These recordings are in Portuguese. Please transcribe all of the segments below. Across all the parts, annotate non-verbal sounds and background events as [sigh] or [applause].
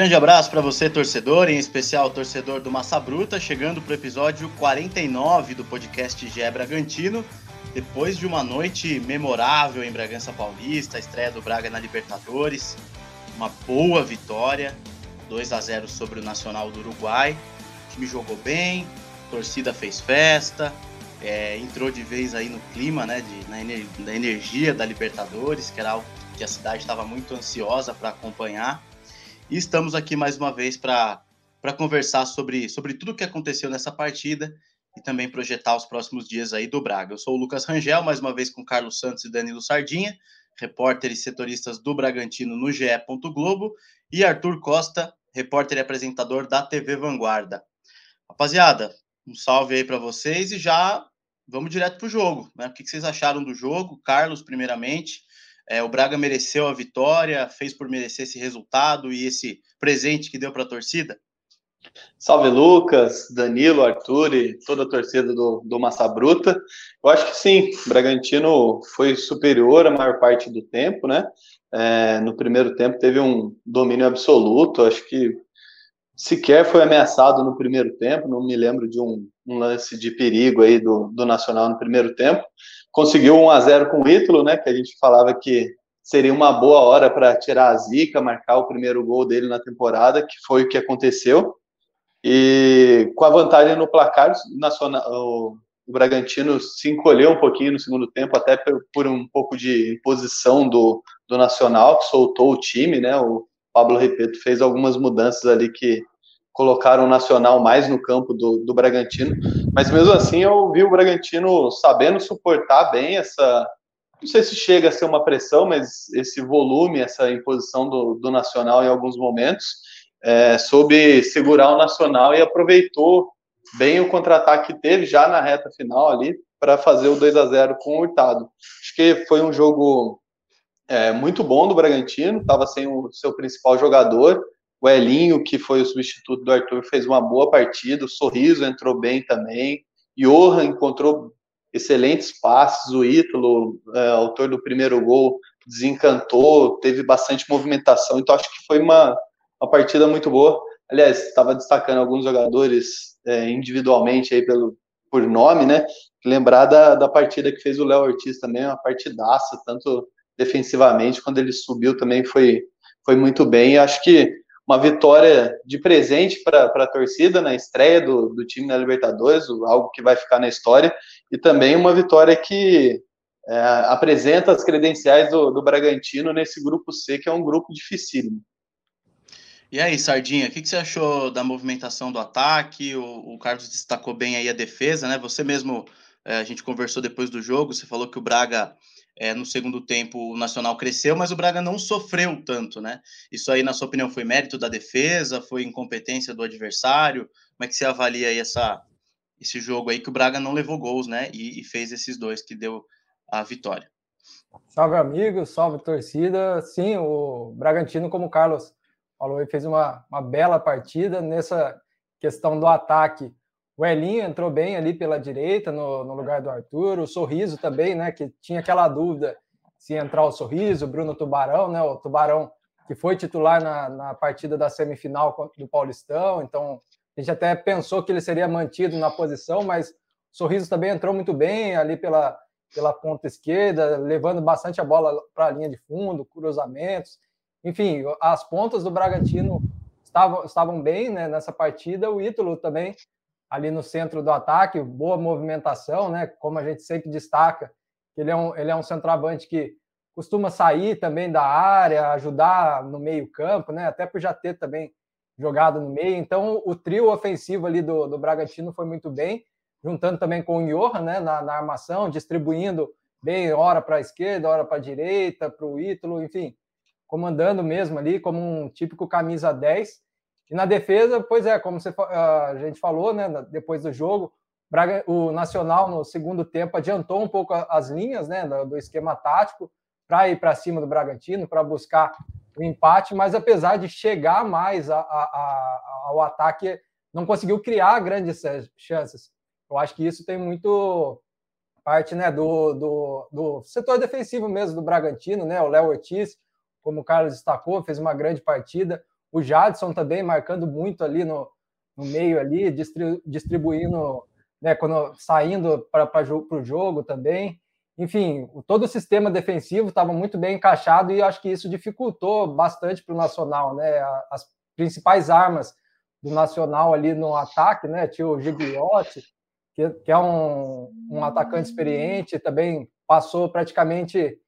grande abraço para você, torcedor, em especial torcedor do Massa Bruta, chegando para o episódio 49 do podcast GE Bragantino. Depois de uma noite memorável em Bragança Paulista, a estreia do Braga na Libertadores, uma boa vitória, 2 a 0 sobre o Nacional do Uruguai. O time jogou bem, torcida fez festa, é, entrou de vez aí no clima, né, de, na, ener na energia da Libertadores, que era algo que a cidade estava muito ansiosa para acompanhar. E estamos aqui mais uma vez para conversar sobre, sobre tudo o que aconteceu nessa partida e também projetar os próximos dias aí do Braga. Eu sou o Lucas Rangel, mais uma vez com Carlos Santos e Danilo Sardinha, repórter e setoristas do Bragantino no GE. Globo, e Arthur Costa, repórter e apresentador da TV Vanguarda. Rapaziada, um salve aí para vocês e já vamos direto para o jogo. Né? O que vocês acharam do jogo? Carlos, primeiramente, é, o Braga mereceu a vitória, fez por merecer esse resultado e esse presente que deu para a torcida? Salve Lucas, Danilo, Arthur e toda a torcida do, do Massa Bruta. Eu acho que sim, o Bragantino foi superior a maior parte do tempo, né? É, no primeiro tempo teve um domínio absoluto, acho que sequer foi ameaçado no primeiro tempo, não me lembro de um, um lance de perigo aí do, do Nacional no primeiro tempo conseguiu 1 a 0 com o Ítalo, né? Que a gente falava que seria uma boa hora para tirar a zica, marcar o primeiro gol dele na temporada, que foi o que aconteceu. E com a vantagem no placar, o, o Bragantino se encolheu um pouquinho no segundo tempo, até por, por um pouco de imposição do, do Nacional, que soltou o time, né? O Pablo Repeto fez algumas mudanças ali que colocaram o Nacional mais no campo do, do Bragantino, mas mesmo assim eu vi o Bragantino sabendo suportar bem essa, não sei se chega a ser uma pressão, mas esse volume, essa imposição do, do Nacional em alguns momentos, é, soube segurar o Nacional e aproveitou bem o contra-ataque que teve já na reta final ali para fazer o 2 a 0 com o Hurtado. Acho que foi um jogo é, muito bom do Bragantino, estava sem o seu principal jogador, o Elinho, que foi o substituto do Arthur, fez uma boa partida. O Sorriso entrou bem também. Johan encontrou excelentes passes. O Ítalo, é, autor do primeiro gol, desencantou, teve bastante movimentação. Então, acho que foi uma, uma partida muito boa. Aliás, estava destacando alguns jogadores é, individualmente aí pelo, por nome, né? Lembrar da, da partida que fez o Léo Ortiz também, uma partidaça, tanto defensivamente, quando ele subiu também foi, foi muito bem. Acho que uma vitória de presente para a torcida na estreia do, do time na Libertadores, algo que vai ficar na história, e também uma vitória que é, apresenta as credenciais do, do Bragantino nesse grupo C, que é um grupo dificílimo. E aí, Sardinha, o que, que, você achou da movimentação do ataque? O, o, Carlos destacou bem aí a defesa, né? Você mesmo, é, a gente conversou depois do jogo, você falou que o Braga é, no segundo tempo o Nacional cresceu, mas o Braga não sofreu tanto, né? Isso aí, na sua opinião, foi mérito da defesa, foi incompetência do adversário? Como é que você avalia aí essa, esse jogo aí que o Braga não levou gols, né? E, e fez esses dois que deu a vitória. Salve amigos, salve torcida. Sim, o Bragantino, como o Carlos falou, fez uma, uma bela partida nessa questão do ataque o Elinho entrou bem ali pela direita, no, no lugar do Arthur. O Sorriso também, né? Que tinha aquela dúvida se entrar o Sorriso, o Bruno Tubarão, né? O Tubarão que foi titular na, na partida da semifinal do Paulistão. Então, a gente até pensou que ele seria mantido na posição, mas o Sorriso também entrou muito bem ali pela, pela ponta esquerda, levando bastante a bola para a linha de fundo, cruzamentos. Enfim, as pontas do Bragantino estavam, estavam bem né, nessa partida. O Ítalo também ali no centro do ataque, boa movimentação, né? Como a gente sempre destaca, ele é um, ele é um centroavante que costuma sair também da área, ajudar no meio-campo, né? Até por já ter também jogado no meio. Então, o trio ofensivo ali do, do Bragantino foi muito bem, juntando também com o Johan, né? Na, na armação, distribuindo bem, hora para a esquerda, hora para a direita, para o Ítalo, enfim, comandando mesmo ali como um típico camisa 10 e na defesa, pois é, como você, a gente falou, né, depois do jogo, o Nacional no segundo tempo adiantou um pouco as linhas né, do esquema tático para ir para cima do Bragantino, para buscar o empate, mas apesar de chegar mais a, a, a, ao ataque, não conseguiu criar grandes chances. Eu acho que isso tem muito parte né, do, do, do setor defensivo mesmo do Bragantino, né? O Léo Ortiz, como o Carlos destacou, fez uma grande partida. O Jadson também marcando muito ali no, no meio ali, distribuindo, né, quando, saindo para o jogo também. Enfim, todo o sistema defensivo estava muito bem encaixado e acho que isso dificultou bastante para o Nacional, né? As principais armas do Nacional ali no ataque, né? Tinha o Gigliotti, que, que é um, um atacante experiente, também passou praticamente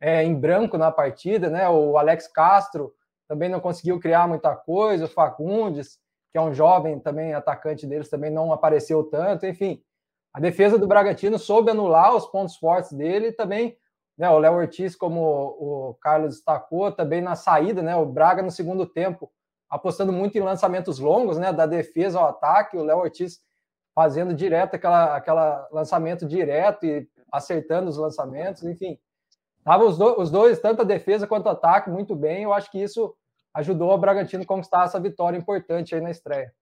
é, em branco na partida, né? O Alex Castro também não conseguiu criar muita coisa, o Fagundes, que é um jovem também atacante deles, também não apareceu tanto, enfim. A defesa do Bragantino soube anular os pontos fortes dele e também né, o Léo Ortiz, como o Carlos destacou, também na saída, né, o Braga no segundo tempo, apostando muito em lançamentos longos, né, da defesa ao ataque, o Léo Ortiz fazendo direto aquela, aquela lançamento direto e acertando os lançamentos, enfim. Tava os, do, os dois, tanto a defesa quanto o ataque, muito bem. Eu acho que isso ajudou o Bragantino a conquistar essa vitória importante aí na estreia.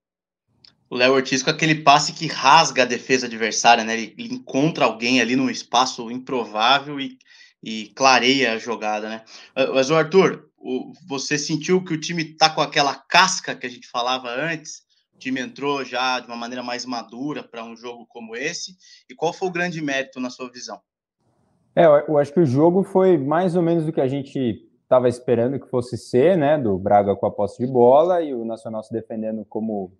O Léo Ortiz com aquele passe que rasga a defesa adversária, né? Ele, ele encontra alguém ali num espaço improvável e, e clareia a jogada, né? Mas, o Arthur, o, você sentiu que o time tá com aquela casca que a gente falava antes? O time entrou já de uma maneira mais madura para um jogo como esse. E qual foi o grande mérito na sua visão? É, eu acho que o jogo foi mais ou menos do que a gente estava esperando que fosse ser, né? Do Braga com a posse de bola e o Nacional se defendendo como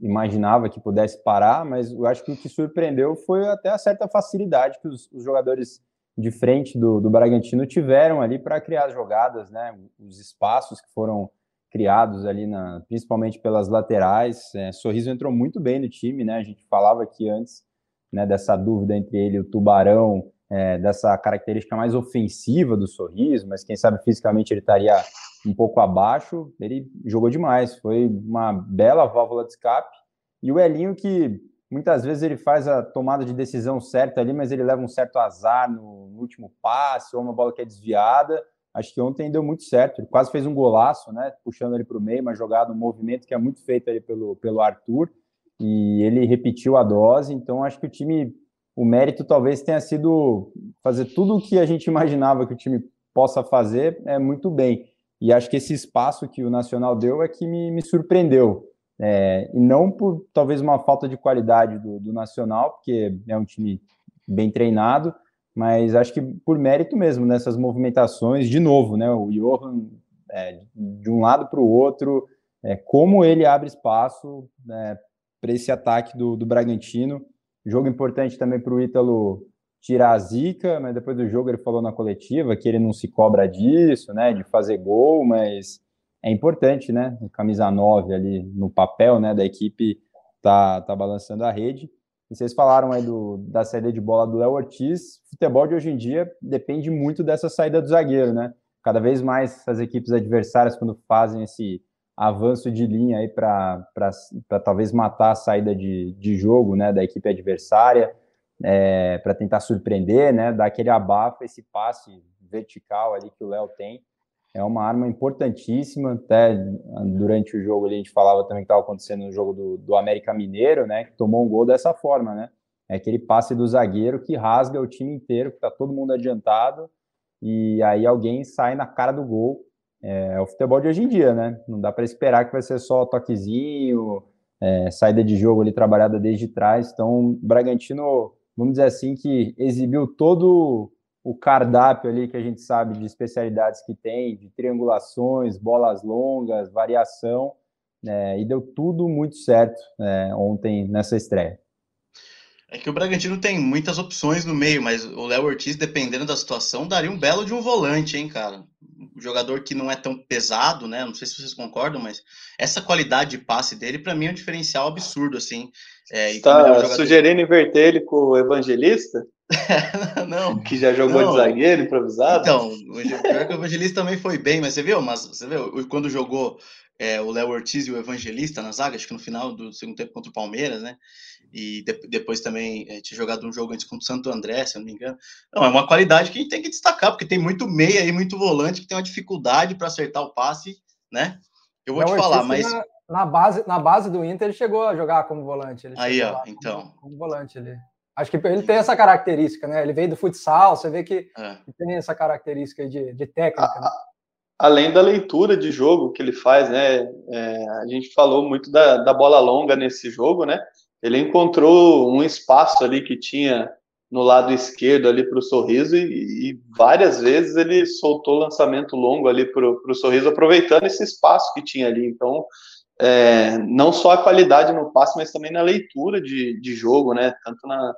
imaginava que pudesse parar, mas eu acho que o que surpreendeu foi até a certa facilidade que os, os jogadores de frente do, do Bragantino tiveram ali para criar as jogadas, né? Os espaços que foram criados ali, na, principalmente pelas laterais. É, Sorriso entrou muito bem no time, né? A gente falava aqui antes né, dessa dúvida entre ele e o Tubarão, é, dessa característica mais ofensiva do Sorriso, mas quem sabe fisicamente ele estaria um pouco abaixo. Ele jogou demais, foi uma bela válvula de escape. E o Elinho, que muitas vezes ele faz a tomada de decisão certa ali, mas ele leva um certo azar no, no último passe ou uma bola que é desviada acho que ontem deu muito certo. Ele quase fez um golaço, né? Puxando ele para o meio, uma jogada, um movimento que é muito feito ali pelo, pelo Arthur. E ele repetiu a dose. Então, acho que o time, o mérito talvez tenha sido fazer tudo o que a gente [laughs] imaginava que o time possa fazer é muito bem. E acho que esse espaço que o Nacional deu é que me, me surpreendeu. É, e não por talvez uma falta de qualidade do, do Nacional, porque é um time bem treinado, mas acho que por mérito mesmo nessas movimentações, de novo, né? O Johan é, de um lado para o outro, é, como ele abre espaço né, para esse ataque do, do Bragantino. Jogo importante também para o Ítalo tirar a zica, mas depois do jogo ele falou na coletiva que ele não se cobra disso, né? De fazer gol, mas é importante, né? Camisa 9 ali no papel, né? Da equipe tá, tá balançando a rede. E vocês falaram aí do, da saída de bola do Léo Ortiz. Futebol de hoje em dia depende muito dessa saída do zagueiro, né? Cada vez mais as equipes adversárias, quando fazem esse avanço de linha aí para talvez matar a saída de, de jogo né, da equipe adversária, é, para tentar surpreender, né? Dar aquele abafo, esse passe vertical ali que o Léo tem é uma arma importantíssima. Até durante o jogo ali, a gente falava também que estava acontecendo no jogo do, do América Mineiro, né? Que tomou um gol dessa forma, né? É aquele passe do zagueiro que rasga o time inteiro, que está todo mundo adiantado, e aí alguém sai na cara do gol. É, é o futebol de hoje em dia, né? Não dá para esperar que vai ser só toquezinho, é, saída de jogo ali trabalhada desde trás. Então, o Bragantino, vamos dizer assim, que exibiu todo o cardápio ali que a gente sabe de especialidades que tem, de triangulações, bolas longas, variação, né, e deu tudo muito certo né, ontem nessa estreia. É que o Bragantino tem muitas opções no meio, mas o Léo Ortiz, dependendo da situação, daria um belo de um volante, hein, cara? Jogador que não é tão pesado, né? Não sei se vocês concordam, mas essa qualidade de passe dele, para mim, é um diferencial absurdo, assim. É, tá é um jogador... sugerindo inverter ele com o Evangelista? [laughs] não. Que já jogou não. de zagueiro improvisado? Então, o Evangelista também foi bem, mas você viu? Mas você viu quando jogou é, o Léo Ortiz e o Evangelista na zaga, acho que no final do segundo tempo contra o Palmeiras, né? E de, depois também é, tinha jogado um jogo antes contra o Santo André, se eu não me engano. Não, é uma qualidade que a gente tem que destacar, porque tem muito meia e muito volante que tem uma dificuldade para acertar o passe, né? Eu vou Léo te falar, Ortiz, mas. Na, na, base, na base do Inter, ele chegou a jogar como volante. Aí, ó, então. Como volante ali. Acho que ele tem essa característica, né? Ele veio do futsal, você vê que é. tem essa característica de, de técnica. A, né? Além da leitura de jogo que ele faz, né? É, a gente falou muito da, da bola longa nesse jogo, né? Ele encontrou um espaço ali que tinha no lado esquerdo ali para o Sorriso e, e, várias vezes ele soltou lançamento longo ali para o Sorriso, aproveitando esse espaço que tinha ali. Então, é, não só a qualidade no passe, mas também na leitura de, de jogo, né? Tanto na,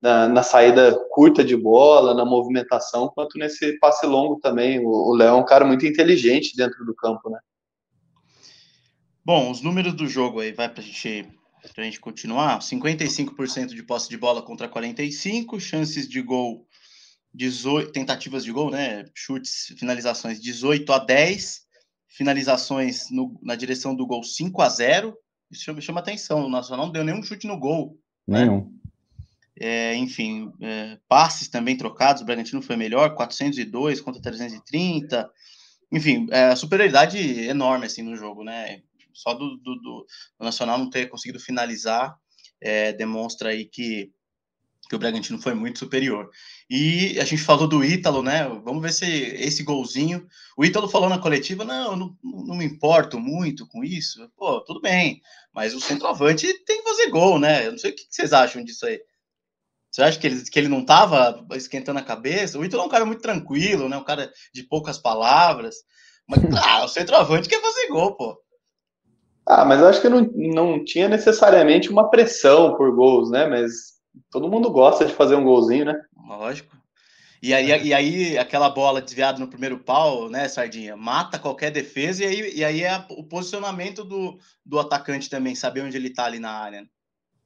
na, na, saída curta de bola, na movimentação, quanto nesse passe longo também. O Léo é um cara muito inteligente dentro do campo, né? Bom, os números do jogo aí, vai para a gente para a gente continuar, 55% de posse de bola contra 45, chances de gol 18, tentativas de gol, né? Chutes, finalizações 18 a 10, finalizações no, na direção do gol 5 a 0. Isso me chama atenção, o Nacional não deu nenhum chute no gol. Né? Nenhum. Né? É, enfim, é, passes também trocados, o Bragantino foi melhor, 402 contra 330. Enfim, é, superioridade enorme assim no jogo, né? só do, do, do, Nacional não ter conseguido finalizar é, demonstra aí que, que o Bragantino foi muito superior. E a gente falou do Ítalo, né? Vamos ver se esse golzinho. O Ítalo falou na coletiva: não, não, não me importo muito com isso. Pô, tudo bem, mas o centroavante tem que fazer gol, né? Eu não sei o que vocês acham disso aí. Você acha que ele, que ele não estava esquentando a cabeça? O Ítalo é um cara muito tranquilo, né? Um cara de poucas palavras. Mas, [laughs] ah, o centroavante quer fazer gol, pô. Ah, mas eu acho que não, não tinha necessariamente uma pressão por gols, né? Mas todo mundo gosta de fazer um golzinho, né? Lógico. E aí, e aí aquela bola desviada no primeiro pau, né, Sardinha? Mata qualquer defesa, e aí, e aí é o posicionamento do, do atacante também, saber onde ele tá ali na área.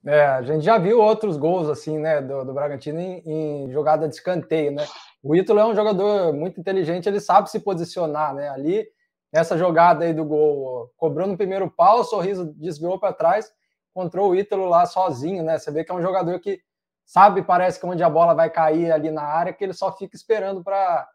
É, a gente já viu outros gols assim, né, do, do Bragantino em, em, jogada de escanteio, né? O Ítalo é um jogador muito inteligente, ele sabe se posicionar, né? Ali nessa jogada aí do gol, cobrou no primeiro pau, o sorriso desviou para trás, encontrou o Ítalo lá sozinho, né? Você vê que é um jogador que sabe, parece que onde a bola vai cair ali na área, que ele só fica esperando para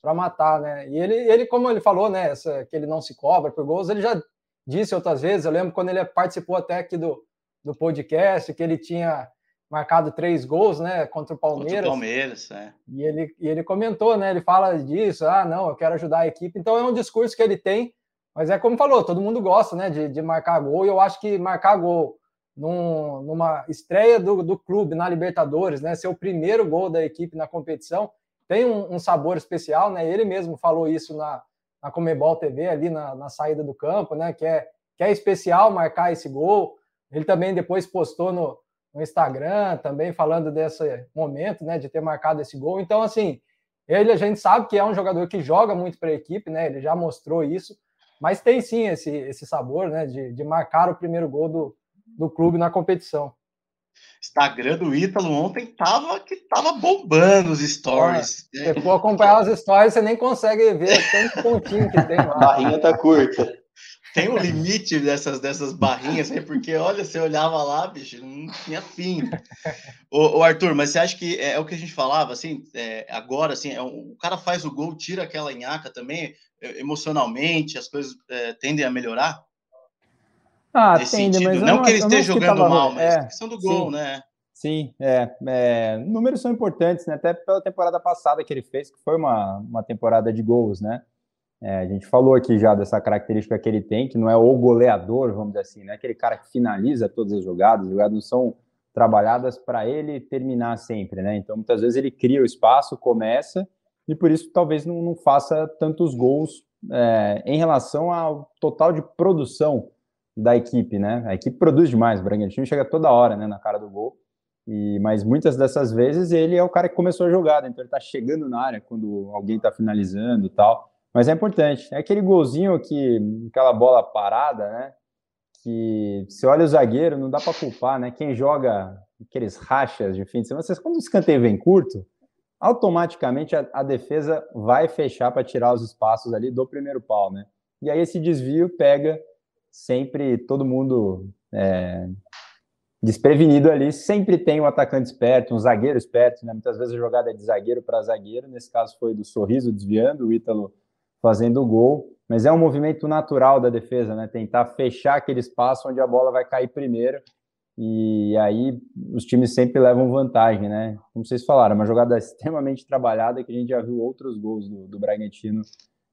para matar, né? E ele, ele, como ele falou, né, essa, que ele não se cobra por gols, ele já disse outras vezes, eu lembro quando ele participou até aqui do, do podcast, que ele tinha marcado três gols, né, contra o Palmeiras. Contra o Palmeiras, é. E ele, e ele comentou, né, ele fala disso, ah, não, eu quero ajudar a equipe. Então é um discurso que ele tem, mas é como falou, todo mundo gosta, né, de, de marcar gol, e eu acho que marcar gol num, numa estreia do, do clube na Libertadores, né, ser o primeiro gol da equipe na competição, tem um, um sabor especial, né, ele mesmo falou isso na, na Comebol TV, ali na, na saída do campo, né, que é, que é especial marcar esse gol. Ele também depois postou no, no Instagram também falando desse momento, né, de ter marcado esse gol. Então, assim, ele a gente sabe que é um jogador que joga muito para a equipe, né? Ele já mostrou isso, mas tem sim esse, esse sabor, né, de, de marcar o primeiro gol do, do clube na competição. Instagram do Ítalo ontem tava que tava bombando os stories. É, se for acompanhar as stories, você nem consegue ver tanto pontinho que tem lá. A barrinha tá curta tem um limite dessas, dessas barrinhas, né? porque olha, você olhava lá, bicho, não tinha fim. ô, ô, Arthur, mas você acha que é, é, o que a gente falava, assim, é, agora, assim, é, o cara faz o gol, tira aquela nhaca também, é, emocionalmente, as coisas é, tendem a melhorar? Ah, tende, mas não, não que ele esteja jogando tava... mal, mas é, a questão do gol, sim. né? Sim, é, é, números são importantes, né? Até pela temporada passada que ele fez, que foi uma, uma temporada de gols, né? É, a gente falou aqui já dessa característica que ele tem, que não é o goleador, vamos dizer assim, né? Aquele cara que finaliza todas as jogadas, as jogadas não são trabalhadas para ele terminar sempre, né? Então, muitas vezes ele cria o espaço, começa, e por isso talvez não, não faça tantos gols é, em relação ao total de produção da equipe, né? A equipe produz demais, o Bragantino chega toda hora, né, na cara do gol, e, mas muitas dessas vezes ele é o cara que começou a jogada, então ele está chegando na área quando alguém está finalizando e tal. Mas é importante. É aquele golzinho que, aquela bola parada, né? Que se olha o zagueiro, não dá para culpar, né? Quem joga aqueles rachas de fim de semana, vocês, quando o escanteio vem curto, automaticamente a, a defesa vai fechar para tirar os espaços ali do primeiro pau, né? E aí esse desvio pega sempre todo mundo é, desprevenido ali. Sempre tem um atacante esperto, um zagueiro esperto, né? Muitas vezes a jogada é de zagueiro para zagueiro. Nesse caso foi do Sorriso desviando, o Ítalo fazendo o gol, mas é um movimento natural da defesa, né? Tentar fechar aquele espaço onde a bola vai cair primeiro. e aí os times sempre levam vantagem, né? Como vocês falaram, é uma jogada [laughs] extremamente trabalhada que a gente já viu outros gols do, do Bragantino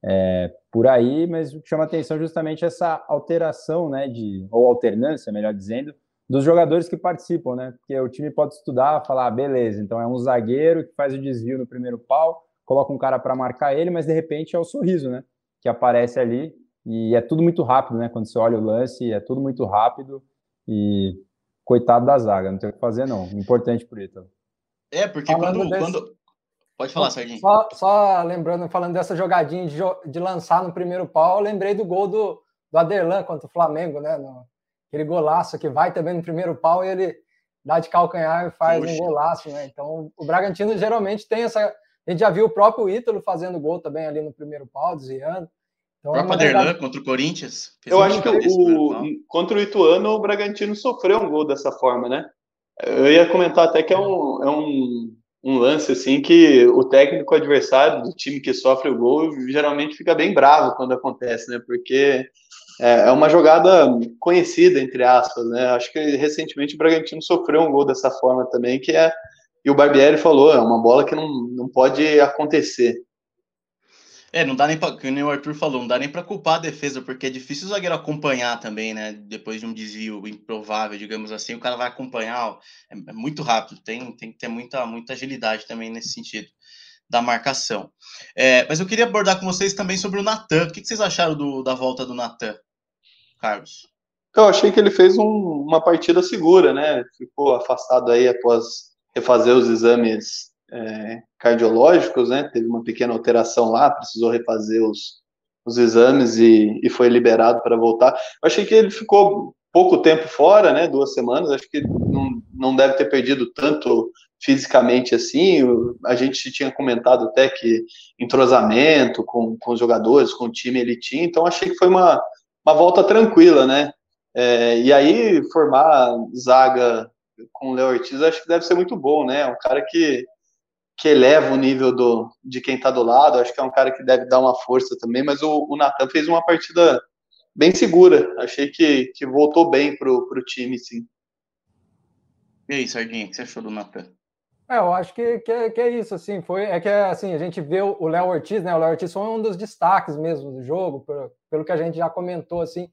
é, por aí, mas o que chama atenção é justamente essa alteração, né, de, ou alternância, melhor dizendo, dos jogadores que participam, né? Porque o time pode estudar, falar, ah, beleza, então é um zagueiro que faz o desvio no primeiro pau, coloca um cara para marcar ele, mas de repente é o sorriso, né? Que aparece ali e é tudo muito rápido, né? Quando você olha o lance, é tudo muito rápido e coitado da zaga, não tem o que fazer não. Importante pro Ítalo. É, porque quando, desse... quando, Pode falar, Serginho. Só, só, lembrando, falando dessa jogadinha de, de, lançar no primeiro pau, eu lembrei do gol do, do Aderlan contra o Flamengo, né? No, aquele golaço que vai também no primeiro pau e ele dá de calcanhar e faz Puxa. um golaço, né? Então, o Bragantino geralmente tem essa. A gente já viu o próprio Ítalo fazendo gol também ali no primeiro pau, desviando. Então, o próprio Aderlan contra o Corinthians. Eu acho que o, contra o Ituano, o Bragantino sofreu um gol dessa forma, né? Eu ia comentar até que é um, é um um lance assim que o técnico adversário do time que sofre o gol geralmente fica bem bravo quando acontece, né? Porque é, é uma jogada conhecida entre aspas, né? Acho que recentemente o Bragantino sofreu um gol dessa forma também, que é e o Barbieri falou, é uma bola que não, não pode acontecer. É, não dá nem para, o Arthur falou, não dá nem para culpar a defesa, porque é difícil o zagueiro acompanhar também, né? Depois de um desvio improvável, digamos assim, o cara vai acompanhar, é, é muito rápido, tem, tem que ter muita, muita agilidade também nesse sentido da marcação. É, mas eu queria abordar com vocês também sobre o Natan. O que, vocês acharam do, da volta do Natan, Carlos? Eu achei que ele fez um, uma partida segura, né? Ficou afastado aí após refazer os exames é, cardiológicos, né? Teve uma pequena alteração lá, precisou refazer os, os exames e, e foi liberado para voltar. Eu achei que ele ficou pouco tempo fora, né? Duas semanas. Acho que não, não deve ter perdido tanto fisicamente assim. A gente tinha comentado até que entrosamento com, com os jogadores, com o time ele tinha. Então achei que foi uma, uma volta tranquila, né? É, e aí formar zaga com o Léo Ortiz acho que deve ser muito bom, né? Um cara que que eleva o nível do, de quem está do lado. Acho que é um cara que deve dar uma força também, mas o, o Natan fez uma partida bem segura. Achei que, que voltou bem pro, pro time, sim. E aí, Sardinha, o que você achou do Natan? É, eu acho que, que, é, que, é isso, assim, foi, é que assim, a gente vê o Léo Ortiz, né, o Léo Ortiz foi um dos destaques mesmo do jogo, pelo, pelo que a gente já comentou, assim,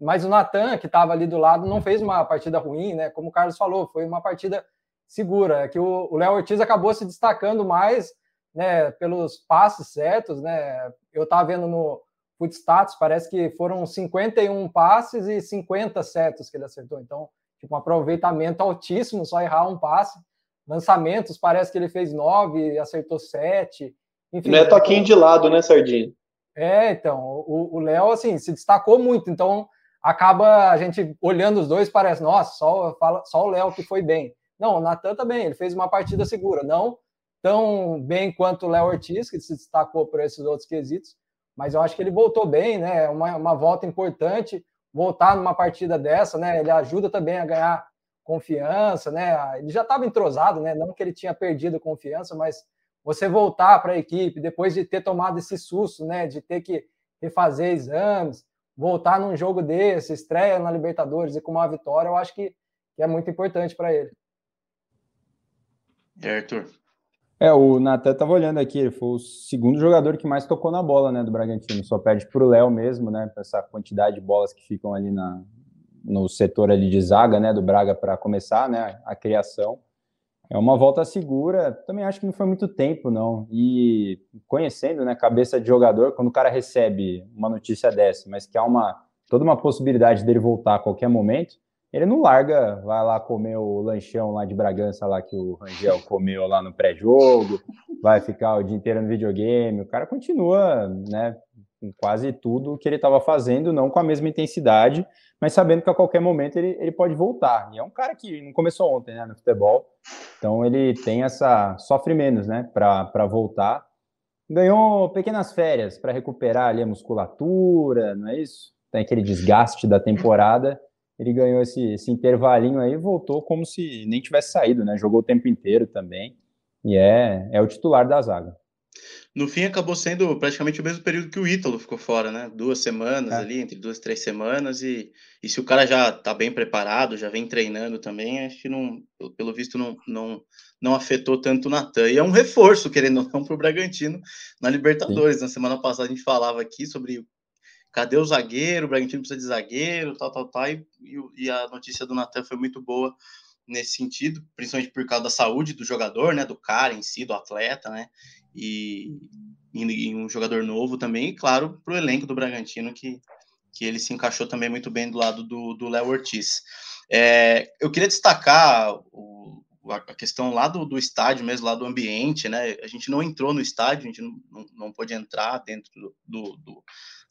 mas o Natan, que estava ali do lado, não fez uma partida ruim, né, como o Carlos falou, foi uma partida segura. É que o Léo Ortiz acabou se destacando mais né, pelos passes certos. Né? Eu estava vendo no Footstats, parece que foram 51 passes e 50 certos que ele acertou. Então, tipo, um aproveitamento altíssimo, só errar um passe. Lançamentos, parece que ele fez nove, acertou sete. Enfim, Não é toquinho de lado, né, Sardinha? É, então, o Léo, assim, se destacou muito. Então, acaba a gente olhando os dois, parece, nossa, só, só o Léo que foi bem. Não, o Natan também, ele fez uma partida segura, não tão bem quanto o Léo Ortiz, que se destacou por esses outros quesitos, mas eu acho que ele voltou bem, né? Uma, uma volta importante, voltar numa partida dessa, né? Ele ajuda também a ganhar confiança, né? Ele já estava entrosado, né? Não que ele tinha perdido confiança, mas você voltar para a equipe depois de ter tomado esse susto, né? De ter que refazer exames, voltar num jogo desse, estreia na Libertadores e com uma vitória, eu acho que, que é muito importante para ele. E Arthur? É, o Natan estava olhando aqui, ele foi o segundo jogador que mais tocou na bola, né, do Bragantino. Só perde para o Léo mesmo, né, essa quantidade de bolas que ficam ali na, no setor ali de zaga, né, do Braga para começar, né, a criação. É uma volta segura, também acho que não foi muito tempo, não. E conhecendo, né, cabeça de jogador, quando o cara recebe uma notícia dessa, mas que há uma toda uma possibilidade dele voltar a qualquer momento, ele não larga, vai lá comer o lanchão lá de Bragança lá que o Rangel [laughs] comeu lá no pré-jogo, vai ficar o dia inteiro no videogame. O cara continua, né, com quase tudo que ele estava fazendo, não com a mesma intensidade, mas sabendo que a qualquer momento ele, ele pode voltar. E é um cara que não começou ontem, né, no futebol, então ele tem essa sofre menos, né, para voltar. Ganhou pequenas férias para recuperar ali a musculatura, não é isso? Tem aquele desgaste da temporada ele ganhou esse, esse intervalinho aí e voltou como se nem tivesse saído, né? Jogou o tempo inteiro também e é, é o titular da zaga. No fim acabou sendo praticamente o mesmo período que o Ítalo ficou fora, né? Duas semanas é. ali, entre duas e três semanas, e, e se o cara já tá bem preparado, já vem treinando também, acho que não, pelo visto não, não, não afetou tanto o Natan. E é um reforço, querendo ou não, para o Bragantino na Libertadores. Sim. Na semana passada a gente falava aqui sobre cadê o zagueiro, o Bragantino precisa de zagueiro, tal, tal, tal, e, e a notícia do Natan foi muito boa nesse sentido, principalmente por causa da saúde do jogador, né, do cara em si, do atleta, né, e, e um jogador novo também, e claro, para o elenco do Bragantino, que, que ele se encaixou também muito bem do lado do Léo Ortiz. É, eu queria destacar o, a questão lá do, do estádio mesmo, lá do ambiente, né? A gente não entrou no estádio, a gente não, não, não pôde entrar dentro do, do,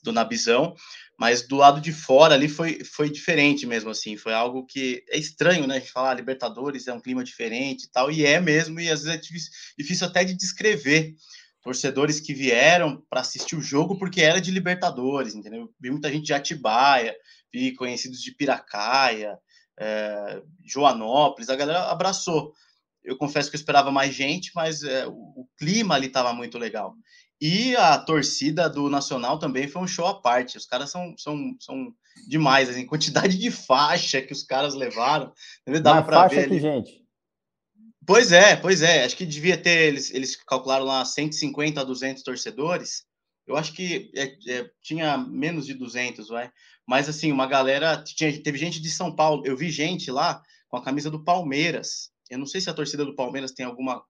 do, Nabizão, mas do lado de fora ali foi, foi diferente mesmo, assim, foi algo que é estranho, né? A gente falar, ah, Libertadores é um clima diferente e tal, e é mesmo, e às vezes é difícil, difícil até de descrever torcedores que vieram para assistir o jogo porque era de Libertadores, entendeu? Vi muita gente de Atibaia, vi conhecidos de Piracaia, é, Joanópolis, a galera abraçou. Eu confesso que eu esperava mais gente, mas é, o, o, clima ali estava muito legal. E a torcida do Nacional também foi um show à parte. Os caras são, são, são demais, assim, quantidade de faixa que os caras levaram. Dava para ver. Ali. gente. Pois é, pois é. Acho que devia ter, eles, eles calcularam lá 150 a 200 torcedores. Eu acho que é, é, tinha menos de 200, vai. Mas assim, uma galera. Tinha, teve gente de São Paulo. Eu vi gente lá com a camisa do Palmeiras. Eu não sei se a torcida do Palmeiras tem alguma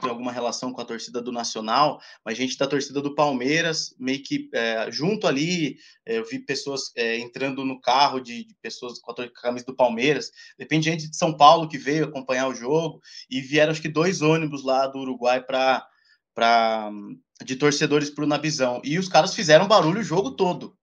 tem alguma relação com a torcida do Nacional, mas gente da torcida do Palmeiras, meio que é, junto ali, é, eu vi pessoas é, entrando no carro de, de pessoas com a, com a, camisa do Palmeiras, depende de gente de São Paulo que veio acompanhar o jogo, e vieram acho que dois ônibus lá do Uruguai para de torcedores para o Nabizão, e os caras fizeram barulho o jogo todo.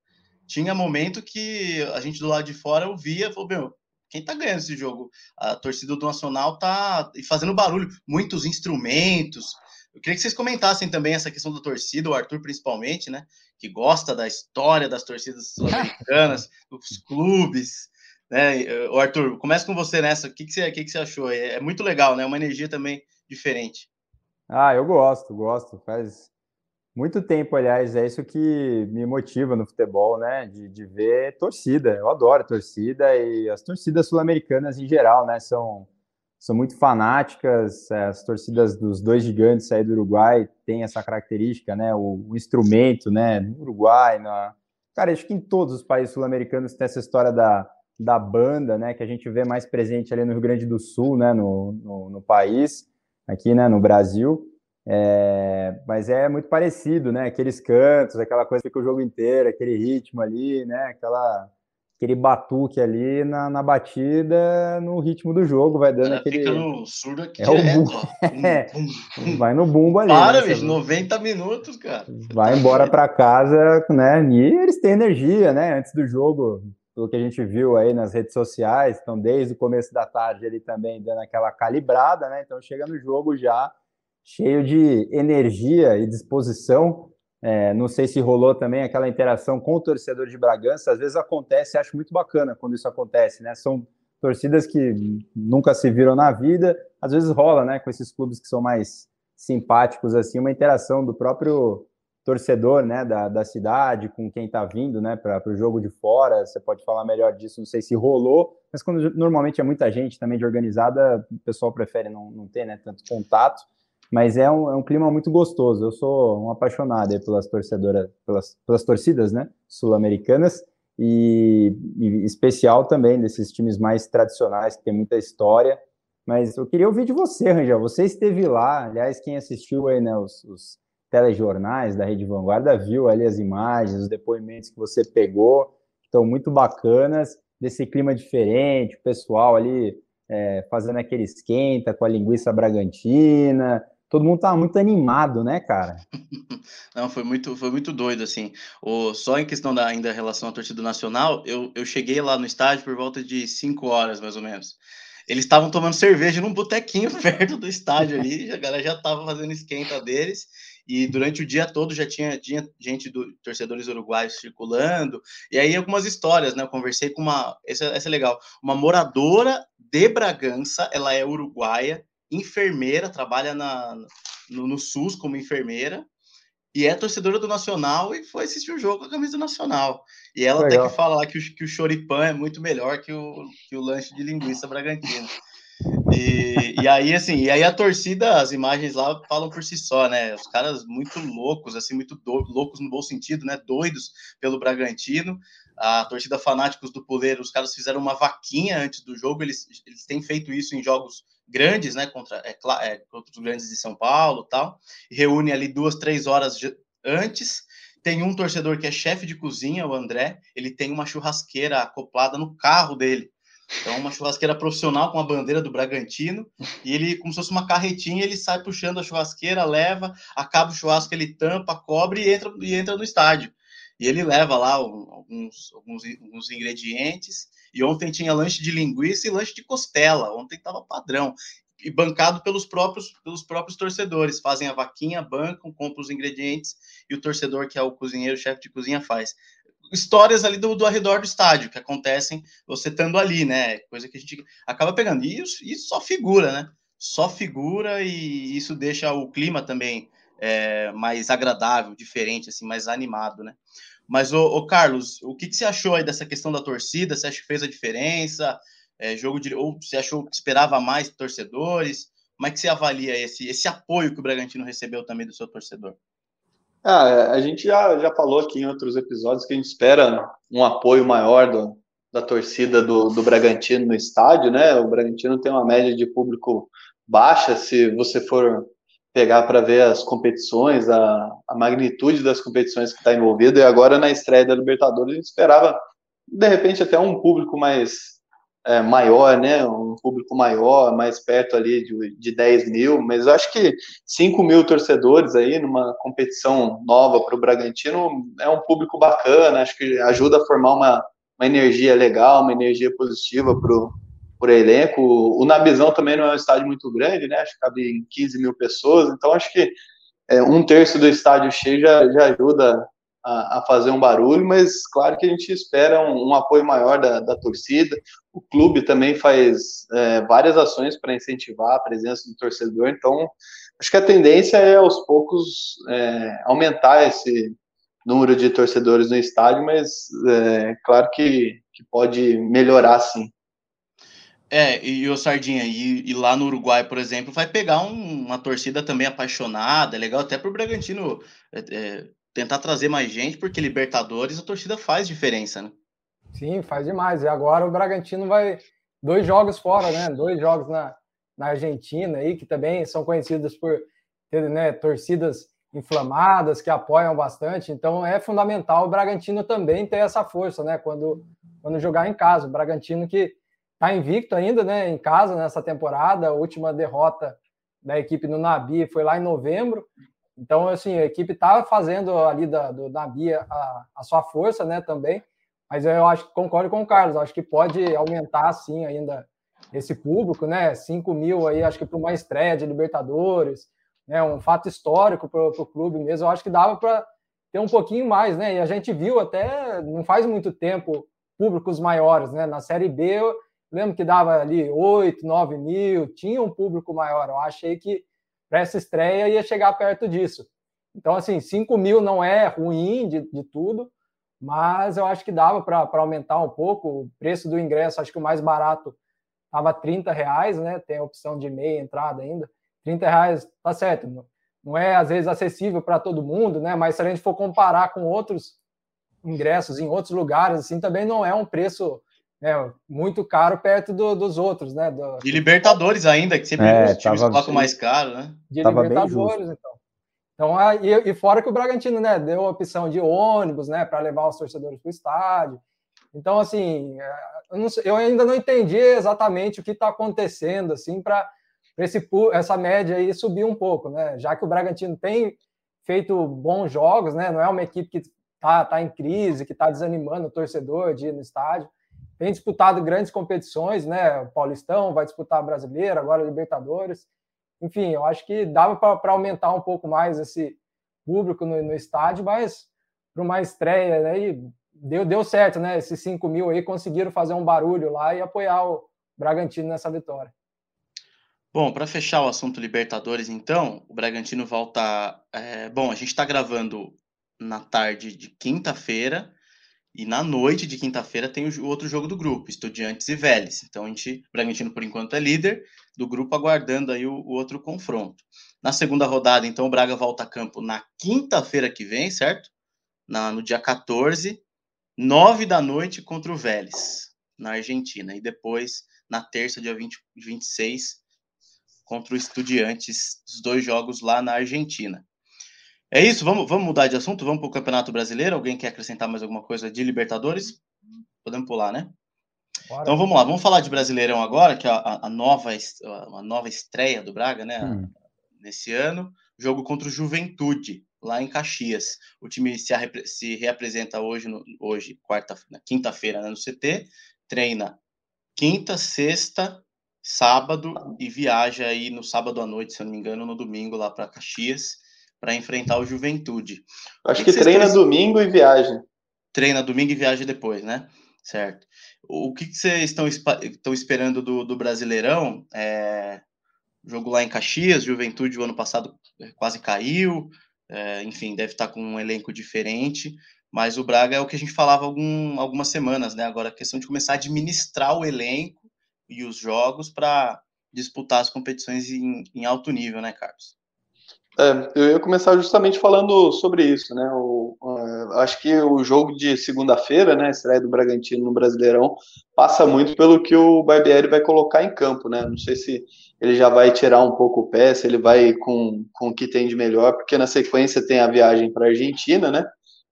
Tinha momento que a gente do lado de fora ouvia, falou, meu, quem tá ganhando esse jogo? A torcida do Nacional tá fazendo barulho, muitos instrumentos. Eu queria que vocês comentassem também essa questão da torcida, o Arthur principalmente, né? Que gosta da história das torcidas sul-americanas, [laughs] dos clubes. Né? O Arthur, começa com você nessa. O que, que, você, que, que você achou? É, é muito legal, né? Uma energia também diferente. Ah, eu gosto, gosto. Faz muito tempo, aliás, é isso que me motiva no futebol, né? De, de ver torcida. Eu adoro torcida e as torcidas sul-americanas em geral, né? São, são muito fanáticas. É, as torcidas dos dois gigantes aí do Uruguai têm essa característica, né? O, o instrumento, né? No Uruguai, na... cara, acho que em todos os países sul-americanos tem essa história da, da banda, né? Que a gente vê mais presente ali no Rio Grande do Sul, né? No, no, no país, aqui, né? No Brasil. É, mas é muito parecido, né? Aqueles cantos, aquela coisa que fica o jogo inteiro, aquele ritmo ali, né? Aquela, aquele batuque ali na, na batida, no ritmo do jogo, vai dando aquele. Fica no surdo aqui é direto, o [laughs] é. Vai no bumbo ali. Para, né? bicho, 90 minutos, cara. Vai tá embora para casa, né? E eles têm energia, né? Antes do jogo, pelo que a gente viu aí nas redes sociais, então desde o começo da tarde ele também dando aquela calibrada, né? Então chega no jogo já cheio de energia e disposição. É, não sei se rolou também aquela interação com o torcedor de Bragança. Às vezes acontece, acho muito bacana quando isso acontece, né? São torcidas que nunca se viram na vida. Às vezes rola, né? Com esses clubes que são mais simpáticos, assim, uma interação do próprio torcedor, né? Da, da cidade com quem está vindo, né? Para o jogo de fora. Você pode falar melhor disso. Não sei se rolou, mas quando normalmente é muita gente também de organizada, o pessoal prefere não, não ter, né? Tanto contato mas é um, é um clima muito gostoso. Eu sou um apaixonado pelas torcedoras, pelas, pelas torcidas, né, sul-americanas e, e, especial também desses times mais tradicionais que tem muita história. Mas eu queria ouvir de você, Rangel. Você esteve lá, aliás, quem assistiu aí, né, os, os telejornais da Rede Vanguarda viu ali as imagens, os depoimentos que você pegou, estão muito bacanas, desse clima diferente, o pessoal ali é, fazendo aquele esquenta com a linguiça bragantina, todo mundo tava muito animado, né, cara? [laughs] Não, foi muito, foi muito doido, assim. O, só em questão da ainda relação à torcida nacional, eu, eu cheguei lá no estádio por volta de 5 horas, mais ou menos. Eles estavam tomando cerveja num botequinho [laughs] perto do estádio ali, a galera já tava fazendo esquenta deles, e durante o dia todo já tinha, tinha gente do torcedores uruguaios circulando, e aí algumas histórias, né? Eu conversei com uma, essa, essa é legal, uma moradora de Bragança, ela é uruguaia, enfermeira, trabalha na, no, no SUS como enfermeira, e é torcedora do Nacional e foi assistir o jogo com a camisa do Nacional. E ela Legal. até que fala lá que o, que o choripan é muito melhor que o, que o lanche de linguiça Bragantino. E, e aí, assim, e aí a torcida, as imagens lá falam por si só, né? Os caras muito loucos, assim, muito do, loucos no bom sentido, né? Doidos pelo Bragantino. A torcida fanáticos do Puleiro, os caras fizeram uma vaquinha antes do jogo, eles, eles têm feito isso em jogos grandes, né? Contra, é, é, contra os grandes de São Paulo tal. Reúne ali duas, três horas antes. Tem um torcedor que é chefe de cozinha, o André, ele tem uma churrasqueira acoplada no carro dele. Então, uma churrasqueira profissional com a bandeira do Bragantino, e ele, como se fosse uma carretinha, ele sai puxando a churrasqueira, leva, acaba o churrasco, ele tampa, cobre e entra, e entra no estádio. E ele leva lá alguns, alguns, alguns ingredientes, e ontem tinha lanche de linguiça e lanche de costela, ontem estava padrão, e bancado pelos próprios, pelos próprios torcedores, fazem a vaquinha, bancam, compram os ingredientes, e o torcedor, que é o cozinheiro, chefe de cozinha, faz histórias ali do, do arredor do estádio que acontecem você estando ali, né? Coisa que a gente acaba pegando. E isso só figura, né? Só figura e isso deixa o clima também é, mais agradável, diferente, assim, mais animado, né? Mas, ô, ô Carlos, o que, que, você achou aí dessa questão da torcida? Você acha que fez a diferença? É, jogo de, ou você achou que esperava mais torcedores? Como é que você avalia esse, esse apoio que o Bragantino recebeu também do seu torcedor? Ah, a gente já, já falou aqui em outros episódios que a gente espera um apoio maior do, da torcida do, do Bragantino no estádio, né? O Bragantino tem uma média de público baixa, se você for pegar para ver as competições, a, a magnitude das competições que está envolvido, e agora na estreia da Libertadores a gente esperava, de repente, até um público mais é, maior, né, um público maior, mais perto ali de, de 10 mil, mas acho que 5 mil torcedores aí numa competição nova para o Bragantino é um público bacana, acho que ajuda a formar uma, uma energia legal, uma energia positiva elenco. O Nabizão também não é um estádio muito grande, né, acho que cabe 15 mil pessoas, então acho que é, um terço do estádio cheio já, já ajuda a, a, fazer um barulho, mas claro que a gente espera um, um apoio maior da, da, torcida. O clube também faz é, várias ações para incentivar a presença do torcedor, então acho que a tendência é aos poucos é, aumentar esse número de torcedores no estádio, mas é, claro que, que pode melhorar sim. É, e o Sardinha, e, e, lá no Uruguai, por exemplo, vai pegar um, uma torcida também apaixonada, é legal até para o Bragantino é, é tentar trazer mais gente, porque Libertadores a torcida faz diferença, né? Sim, faz demais. E agora o Bragantino vai dois jogos fora, né? Dois jogos na, na Argentina aí, que também são conhecidos por ter né, torcidas inflamadas, que apoiam bastante. Então é fundamental o Bragantino também ter essa força, né? Quando, quando jogar em casa. O Bragantino que está invicto ainda, né? Em casa nessa temporada. A última derrota da equipe no Nabi foi lá em novembro. Então, assim, a equipe está fazendo ali da, do Nabi a, a sua força, né, também. Mas eu acho que concordo com o Carlos, acho que pode aumentar, sim, ainda esse público, né? 5 mil aí, acho que para uma estreia de Libertadores, né? Um fato histórico para o clube mesmo. Eu acho que dava para ter um pouquinho mais, né? E a gente viu até não faz muito tempo públicos maiores, né? Na Série B, lembro que dava ali 8, 9 mil, tinha um público maior. Eu achei que para essa estreia ia chegar perto disso. Então, assim, 5 mil não é ruim de, de tudo, mas eu acho que dava para aumentar um pouco. O preço do ingresso, acho que o mais barato estava 30 reais, né? Tem a opção de meia entrada ainda. 30 reais tá certo. Não é, às vezes, acessível para todo mundo, né? Mas se a gente for comparar com outros ingressos em outros lugares, assim, também não é um preço né, muito caro perto do, dos outros, né? Do... De Libertadores ainda, que sempre é, os times colocam mais caro, né? De tava Libertadores, então. Então, e, e, fora que o Bragantino, né, deu a opção de ônibus, né, para levar os torcedores para o estádio. Então, assim, é, eu, não, eu, ainda não entendi exatamente o que está acontecendo, assim, para essa média aí subir um pouco, né? Já que o Bragantino tem feito bons jogos, né? Não é uma equipe que está tá em crise, que está desanimando o torcedor de ir no estádio tem disputado grandes competições, né? O Paulistão vai disputar Brasileiro, agora Libertadores. Enfim, eu acho que dava para aumentar um pouco mais esse público no, no estádio, mas para uma estreia, né? E deu, deu certo, né? Esses 5 mil aí conseguiram fazer um barulho lá e apoiar o Bragantino nessa vitória. Bom, para fechar o assunto Libertadores, então, o Bragantino volta. É, bom, a gente está gravando na tarde de quinta-feira e na noite de quinta-feira tem o outro jogo do grupo, Estudiantes e Vélez. Então, a gente, o Bragantino, por enquanto, é líder do grupo, aguardando aí o, o outro confronto. Na segunda rodada, então, o Braga volta a campo na quinta-feira que vem, certo? Na, no dia 14, 9 da noite contra o Vélez, na Argentina. E depois, na terça, dia 20, 26, contra o Estudiantes, os dois jogos lá na Argentina. É isso, vamos, vamos mudar de assunto, vamos para o Campeonato Brasileiro. Alguém quer acrescentar mais alguma coisa de Libertadores? Podemos pular, né? Bora. Então vamos lá, vamos falar de Brasileirão agora, que é a, a nova, a nova estreia do Braga, né? Hum. Nesse ano, jogo contra o Juventude, lá em Caxias. O time se, se reapresenta hoje, no, hoje quarta, quinta-feira, né, no CT, treina quinta, sexta sábado e viaja aí no sábado à noite, se eu não me engano, no domingo lá para Caxias para enfrentar o Juventude. Acho que, que, treina domingo e viaja. Treina domingo e viaja depois, né? Certo. O que, que vocês estão, estão esperando do, do Brasileirão? É... Jogo lá em Caxias, Juventude o ano passado quase caiu, é, enfim, deve estar com um elenco diferente, mas o Braga é o que a gente falava algum, algumas semanas, né? Agora a questão de começar a administrar o elenco e os jogos para disputar as competições em, em, alto nível, né, Carlos? É, eu ia começar justamente falando sobre isso, né? O, uh, acho que o jogo de segunda-feira, né, estreia do Bragantino no Brasileirão, passa muito pelo que o Barbieri vai colocar em campo, né? Não sei se ele já vai tirar um pouco o pé, se ele vai com, com o que tem de melhor, porque na sequência tem a viagem para a Argentina, né?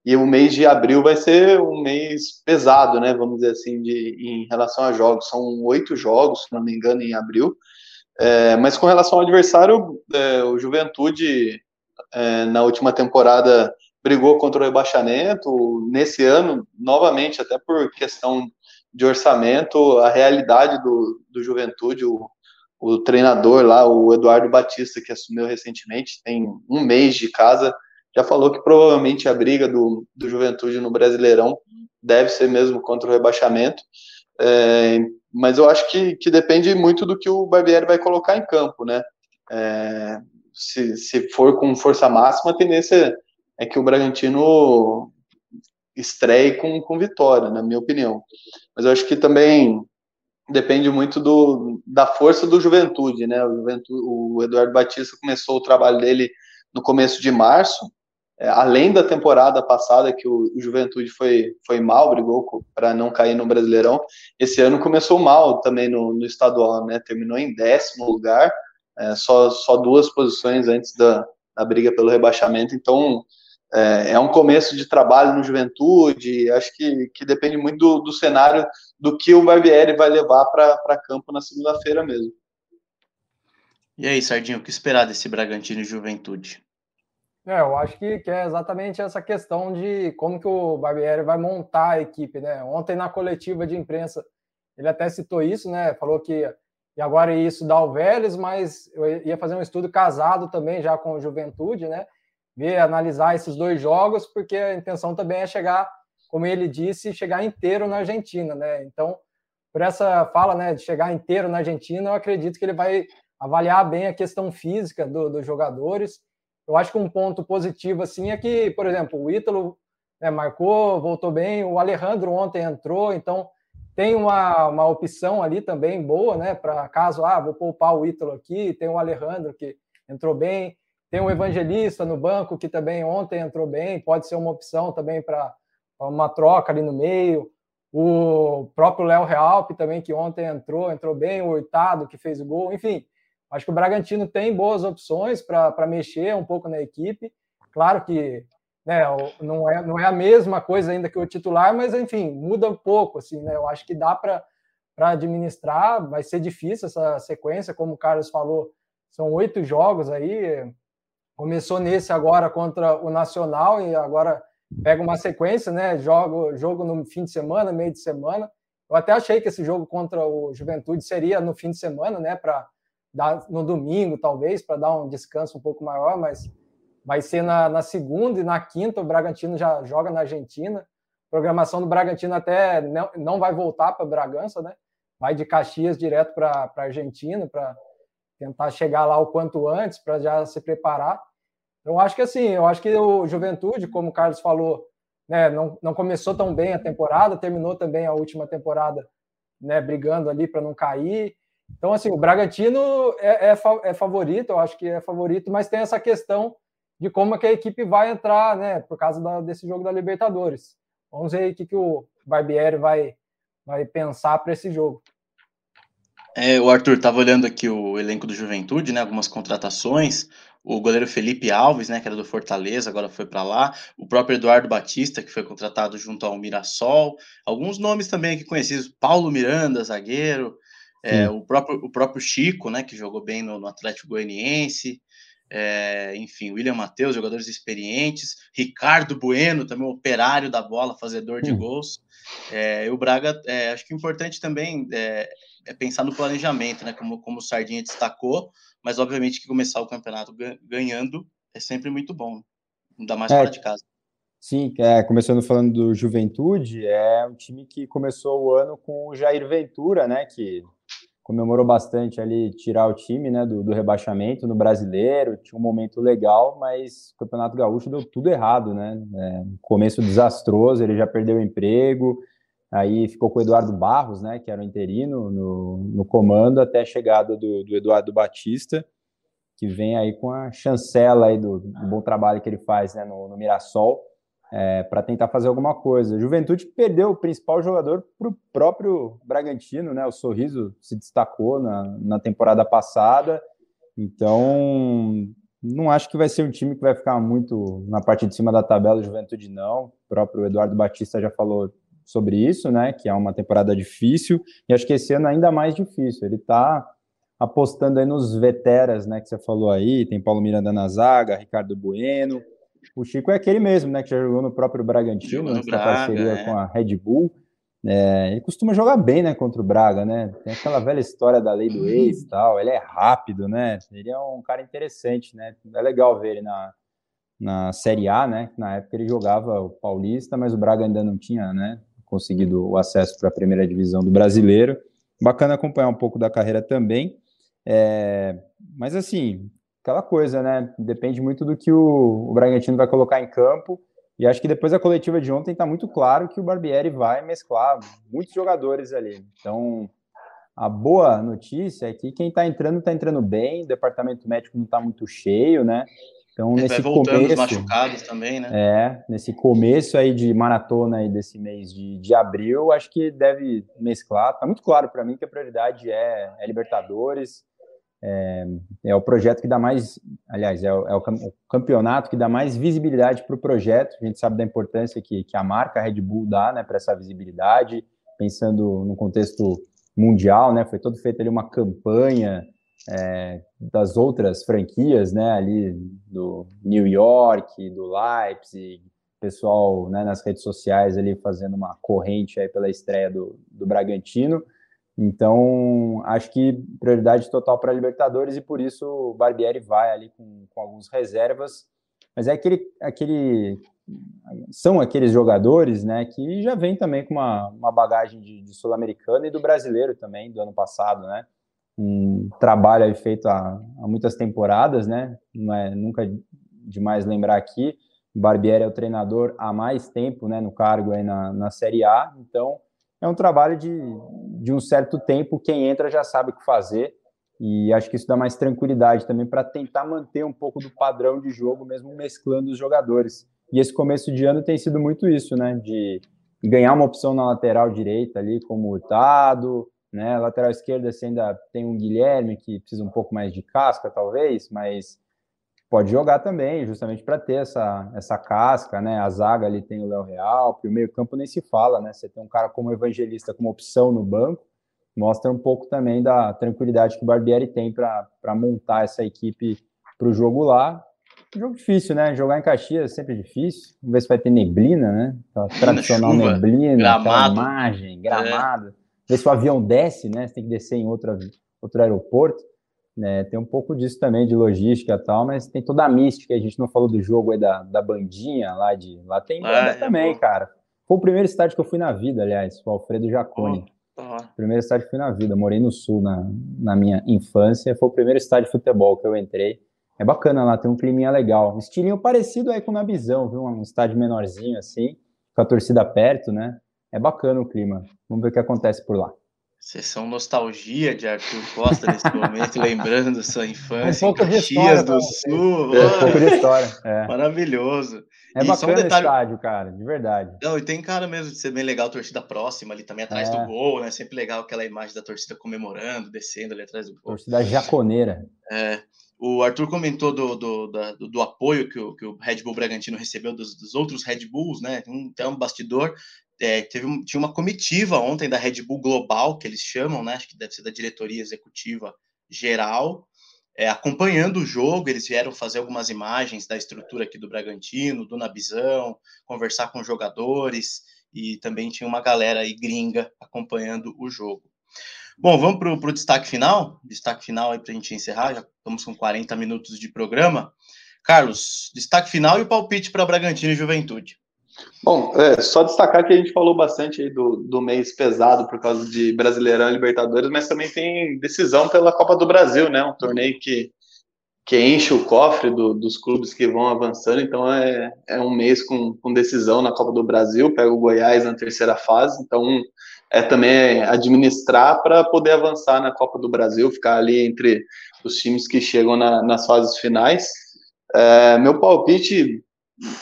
E o mês de abril vai ser um mês pesado, né? Vamos dizer assim, de, em relação a jogos. São oito jogos, se não me engano, em abril. É, mas com relação ao adversário, é, o Juventude, é, na última temporada, brigou contra o rebaixamento. Nesse ano, novamente, até por questão de orçamento, a realidade do, do Juventude, o, o treinador lá, o Eduardo Batista, que assumiu recentemente, tem um mês de casa já falou que provavelmente a briga do, do Juventude no Brasileirão deve ser mesmo contra o rebaixamento. É, mas eu acho que, que depende muito do que o Barbieri vai colocar em campo, né? É, se, se for com força máxima, a tendência é que o Bragantino estreie com, com vitória, na minha opinião. Mas eu acho que também depende muito do, da força do Juventude, né? O, Juventude, o Eduardo Batista começou o trabalho dele no começo de março, é, além da temporada passada que o, Juventude foi, foi mal, brigou para não cair no Brasileirão, esse ano começou mal também no, no estadual, né? Terminou em décimo lugar, é, só, só duas posições antes da, da briga pelo rebaixamento, então é, é, um começo de trabalho no Juventude, acho que, que depende muito do, do cenário do que o Barbieri vai levar para campo na segunda-feira mesmo. E aí, Sardinho, o que esperar desse Bragantino Juventude? É, eu acho que, que, é exatamente essa questão de como que o Barbieri vai montar a equipe, né? Ontem na coletiva de imprensa ele até citou isso, né? Falou que e agora isso dá o Vélez, mas eu ia fazer um estudo casado também já com o Juventude, né? Ver, analisar esses dois jogos, porque a intenção também é chegar, como ele disse, chegar inteiro na Argentina, né? Então, por essa fala, né, de chegar inteiro na Argentina, eu acredito que ele vai avaliar bem a questão física do, dos jogadores eu acho que um ponto positivo assim é que, por exemplo, o Ítalo né, marcou, voltou bem, o Alejandro ontem entrou, então tem uma, uma opção ali também boa, né? Para caso, ah, vou poupar o Ítalo aqui, tem o Alejandro que entrou bem, tem o Evangelista no banco que também ontem entrou bem, pode ser uma opção também para uma troca ali no meio. O próprio Léo Realpe também, que ontem entrou, entrou bem, o Hurtado que fez o gol, enfim, Acho que o Bragantino tem boas opções para mexer um pouco na equipe. Claro que né, não, é, não é a mesma coisa ainda que o titular, mas enfim, muda um pouco. Assim, né? Eu acho que dá para administrar, vai ser difícil essa sequência, como o Carlos falou, são oito jogos aí. Começou nesse agora contra o Nacional e agora pega uma sequência, né? Jogo, jogo no fim de semana, meio de semana. Eu até achei que esse jogo contra o Juventude seria no fim de semana, né? Para no domingo, talvez, para dar um descanso um pouco maior, mas vai ser na, na, segunda e na quinta. O Bragantino já joga na Argentina. A programação do Bragantino até não, não vai voltar para Bragança, né? Vai de Caxias direto para a Argentina para tentar chegar lá o quanto antes para já se preparar. Eu acho que assim, eu acho que o Juventude, como o Carlos falou, né, não, não começou tão bem a temporada, terminou também a última temporada, né, brigando ali para não cair. Então, assim, o Bragantino é, é, é, favorito, eu acho que é favorito, mas tem essa questão de como é que a equipe vai entrar, né, por causa da, desse jogo da Libertadores. Vamos ver o que, que o Barbieri vai, vai pensar para esse jogo. É, o Arthur estava olhando aqui o elenco do Juventude, né? Algumas contratações. O goleiro Felipe Alves, né? Que era do Fortaleza, agora foi para lá. O próprio Eduardo Batista, que foi contratado junto ao Mirassol. Alguns nomes também aqui conhecidos. Paulo Miranda, zagueiro. É, o, próprio, o próprio Chico, né? Que jogou bem no, no Atlético Goianiense. É, enfim, William Matheus, jogadores experientes. Ricardo Bueno, também operário da bola, fazedor de hum. gols. É, e o Braga, é, acho que importante também é, é pensar no planejamento, né? Como, como o Sardinha destacou, mas obviamente que começar o campeonato ganhando é sempre muito bom, ainda mais é, fora de casa. Sim, é, começando falando do Juventude, é um time que começou o ano com o Jair Ventura, né? Que comemorou bastante ali tirar o time né, do, do rebaixamento no brasileiro, tinha um momento legal, mas o Campeonato Gaúcho deu tudo errado, né? É, começo desastroso, ele já perdeu o emprego, Aí ficou com o Eduardo Barros, né, que era o interino no, no comando, até a chegada do, do Eduardo Batista, que vem aí com a chancela aí do, do bom trabalho que ele faz né, no, no Mirassol, é, para tentar fazer alguma coisa. Juventude perdeu o principal jogador para o próprio Bragantino, né? O Sorriso se destacou na, na temporada passada, então não acho que vai ser um time que vai ficar muito na parte de cima da tabela, Juventude não. O próprio Eduardo Batista já falou sobre isso, né? Que é uma temporada difícil, e acho que esse ano ainda mais difícil. Ele está apostando aí nos veteras, né? Que você falou aí, tem Paulo Miranda na zaga, Ricardo Bueno. O Chico é aquele mesmo, né? Que já jogou no próprio Bragantino, nessa parceria é. com a Red Bull. É, ele costuma jogar bem, né, contra o Braga, né? Tem aquela velha história da lei do ex e tal. Ele é rápido, né? Ele é um cara interessante, né? É legal ver ele na, na Série A, né? Na época ele jogava o Paulista, mas o Braga ainda não tinha, né? conseguido o acesso para a primeira divisão do brasileiro. Bacana acompanhar um pouco da carreira também. É, mas assim, aquela coisa, né? Depende muito do que o, o Bragantino vai colocar em campo. E acho que depois da coletiva de ontem está muito claro que o Barbieri vai mesclar muitos jogadores ali. Então, a boa notícia é que quem está entrando está entrando bem, o departamento médico não está muito cheio, né? Então, Ele nesse vai voltando começo, os machucados também, né? É, nesse começo aí de maratona aí desse mês de, de abril, acho que deve mesclar. Tá muito claro para mim que a prioridade é, é Libertadores, é, é, o projeto que dá mais, aliás, é o, é o campeonato que dá mais visibilidade para o projeto. A gente sabe da importância que, que a marca Red Bull dá, né, para essa visibilidade, pensando no contexto mundial, né? Foi todo feito ali uma campanha é, das outras franquias, né, ali do New York, do Leipzig, pessoal né, nas redes sociais ali fazendo uma corrente aí pela estreia do, do Bragantino. Então, acho que prioridade total para a Libertadores e por isso o Barbieri vai ali com, com algumas reservas. Mas é aquele, aquele. São aqueles jogadores né, que já vem também com uma, uma bagagem de, de sul-americano e do brasileiro também, do ano passado, né? um trabalho feito há, há, muitas temporadas, né? Não é nunca demais lembrar aqui. Barbieri é o treinador há mais tempo, né? No cargo aí na, na Série A. Então, é um trabalho de, de um certo tempo. Quem entra já sabe o que fazer. E acho que isso dá mais tranquilidade também para tentar manter um pouco do padrão de jogo, mesmo mesclando os jogadores. E esse começo de ano tem sido muito isso, né? De ganhar uma opção na lateral direita ali, como Hurtado, né? Lateral esquerda você ainda tem um Guilherme que precisa um pouco mais de casca, talvez, mas pode jogar também, justamente para ter essa, essa casca, né? A zaga ali tem o Léo Real, o meio-campo nem se fala, né? Você tem um cara como evangelista como opção no banco, mostra um pouco também da tranquilidade que o Barbieri tem para montar essa equipe para o jogo lá. Jogo difícil, né? Jogar em Caxias é sempre difícil. Vamos ver se vai ter neblina, né? Tradicional chuva, neblina, gramado. imagem, gramado. É ver se o avião desce, né? Você tem que descer em outro, outro aeroporto. Né? Tem um pouco disso também de logística e tal, mas tem toda a mística. A gente não falou do jogo aí da, da bandinha lá de. Lá tem banda é, também, é cara. Foi o primeiro estádio que eu fui na vida, aliás, o Alfredo Jaconi. Primeiro estádio que fui na vida. Morei no Sul na, na minha infância. Foi o primeiro estádio de futebol que eu entrei. É bacana lá, tem um climinha legal. Estilinho parecido aí com o Nabizão, viu? Um estádio menorzinho assim, com a torcida perto, né? É bacana o clima. Vamos ver o que acontece por lá. Sessão nostalgia de Arthur Costa nesse momento, [laughs] lembrando sua infância um pouco em de Caxias história, do? Sul. É, um pouco de história. É, Maravilhoso. é E só um bacana o detalhe- estádio, cara, de verdade. Não, e tem cara mesmo de ser bem legal, torcida próxima ali também atrás É. do gol, né? Sempre legal aquela imagem da torcida comemorando, descendo ali atrás do gol. Torcida jaconeira. É, o Arthur comentou do, do, do, do apoio que o, que o Red Bull Bragantino recebeu dos, dos outros Red Bulls, né? Um, tem um bastidor. é, teve um- tinha uma comitiva ontem da Red Bull Global, que eles chamam, né? Acho que deve ser da diretoria executiva geral, é, acompanhando o jogo. Eles vieram fazer algumas imagens da estrutura aqui do Bragantino, do Nabizão, conversar com jogadores, e também tinha uma galera aí gringa acompanhando o jogo. Bom, vamos para o destaque final. Destaque final aí para a gente encerrar. Já estamos com 40 minutos de programa. Carlos, destaque final e o palpite para Bragantino e Juventude. Bom, é, só destacar que a gente falou bastante aí do, do mês pesado por causa de Brasileirão e Libertadores, mas também tem decisão pela Copa do Brasil, né? Um torneio que, que enche o cofre do- dos clubes que vão avançando, então é, é um mês com, com decisão na Copa do Brasil, pega o Goiás na terceira fase, então é também administrar para poder avançar na Copa do Brasil, ficar ali entre os times que chegam na- nas fases finais. É, meu palpite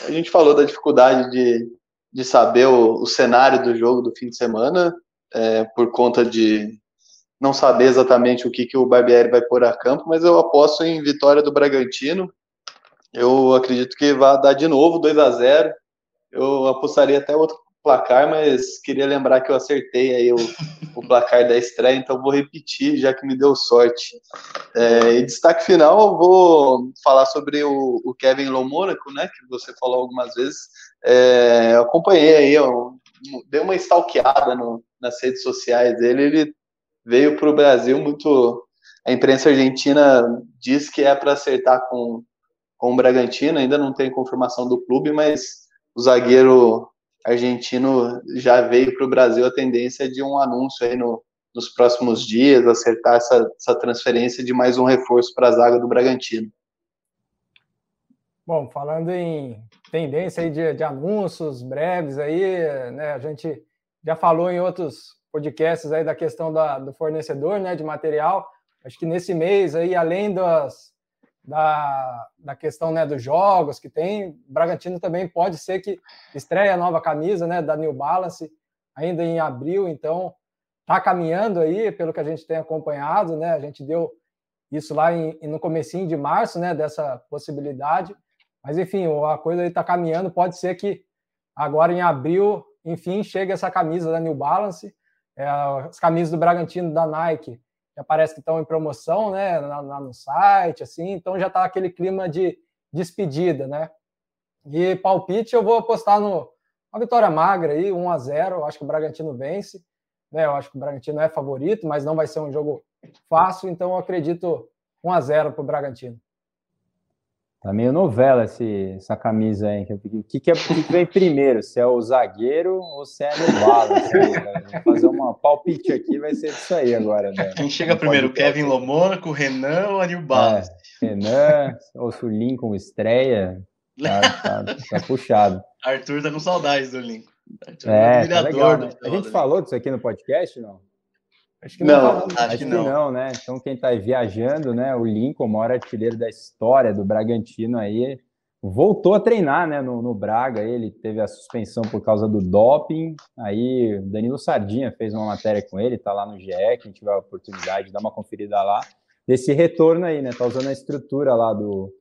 a gente falou da dificuldade de, de saber o, o cenário do jogo do fim de semana, é, por conta de não saber exatamente o que, que o Barbieri vai pôr a campo, mas eu aposto em vitória do Bragantino. Eu acredito que vai dar de novo 2 a 0 Eu apostaria até outro placar, mas queria lembrar que eu acertei aí o, o placar da estreia, então vou repetir, já que me deu sorte. É, e destaque final, eu vou falar sobre o, o Kevin Lomônaco, né, que você falou algumas vezes. É, eu acompanhei aí, eu dei uma stalkeada no, nas redes sociais dele, ele veio para o Brasil muito... A imprensa argentina diz que é para acertar com, com o Bragantino, ainda não tem confirmação do clube, mas o zagueiro argentino já veio para o Brasil a tendência de um anúncio aí no, nos próximos dias, acertar essa, essa transferência de mais um reforço para a zaga do Bragantino. Bom, falando em tendência aí de, de anúncios breves aí, né, a gente já falou em outros podcasts aí da questão da, do fornecedor, né, de material. Acho que nesse mês aí, além das, da, da questão né, dos jogos que tem, Bragantino também pode ser que estreie a nova camisa, né, da New Balance, ainda em abril, então está caminhando aí, pelo que a gente tem acompanhado, né, a gente deu isso lá em, no comecinho de março, né, dessa possibilidade, mas, enfim, a coisa está caminhando. Pode ser que agora em abril, enfim, chegue essa camisa da New Balance. É, as camisas do Bragantino da Nike já parece que estão em promoção, né? Lá, no site, assim. Então já está aquele clima de despedida, né? E palpite, eu vou apostar no uma vitória magra aí, 1 a 0 Eu acho que o Bragantino vence. Né? Eu acho que o Bragantino é favorito, mas não vai ser um jogo fácil. Então eu acredito 1 a 0 para o Bragantino. Tá meio novela esse, essa camisa aí. O que, que, é, que, vem primeiro? Se é o zagueiro ou se é no bala? [laughs] Fazer uma palpite aqui, vai ser isso aí agora. Né? Quem chega primeiro, Kevin Lomônaco, Renan ou Anil Balas? É, Renan, ou se o Lincoln estreia, tá, tá, tá, [laughs] puxado. Arthur tá com saudades do Lincoln. Arthur é, tá legal, né? A gente falou disso aqui no podcast, não? Acho que não. não. Acho, acho que, não. que, não. né? Então, quem está viajando, né? O Lincoln, o maior artilheiro da história do Bragantino aí, voltou a treinar, né? No, no, Braga, ele teve a suspensão por causa do doping. Aí, Danilo Sardinha fez uma matéria com ele, tá lá no GE, quem tiver a oportunidade de dar uma conferida lá. Desse retorno aí, né? Tá usando a estrutura lá do,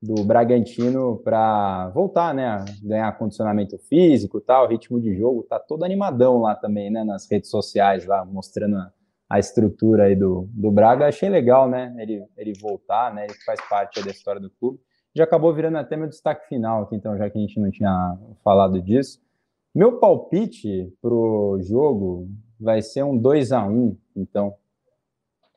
do Bragantino para voltar, né? Ganhar condicionamento físico tal, ritmo de jogo, tá todo animadão lá também, né? Nas redes sociais lá, mostrando a a estrutura aí do, do Braga, achei legal, né? Ele, ele voltar, né? Ele faz parte da história do clube. Já acabou virando até meu destaque final aqui, então, já que a gente não tinha falado disso. Meu palpite pro jogo vai ser um 2 a 1 então.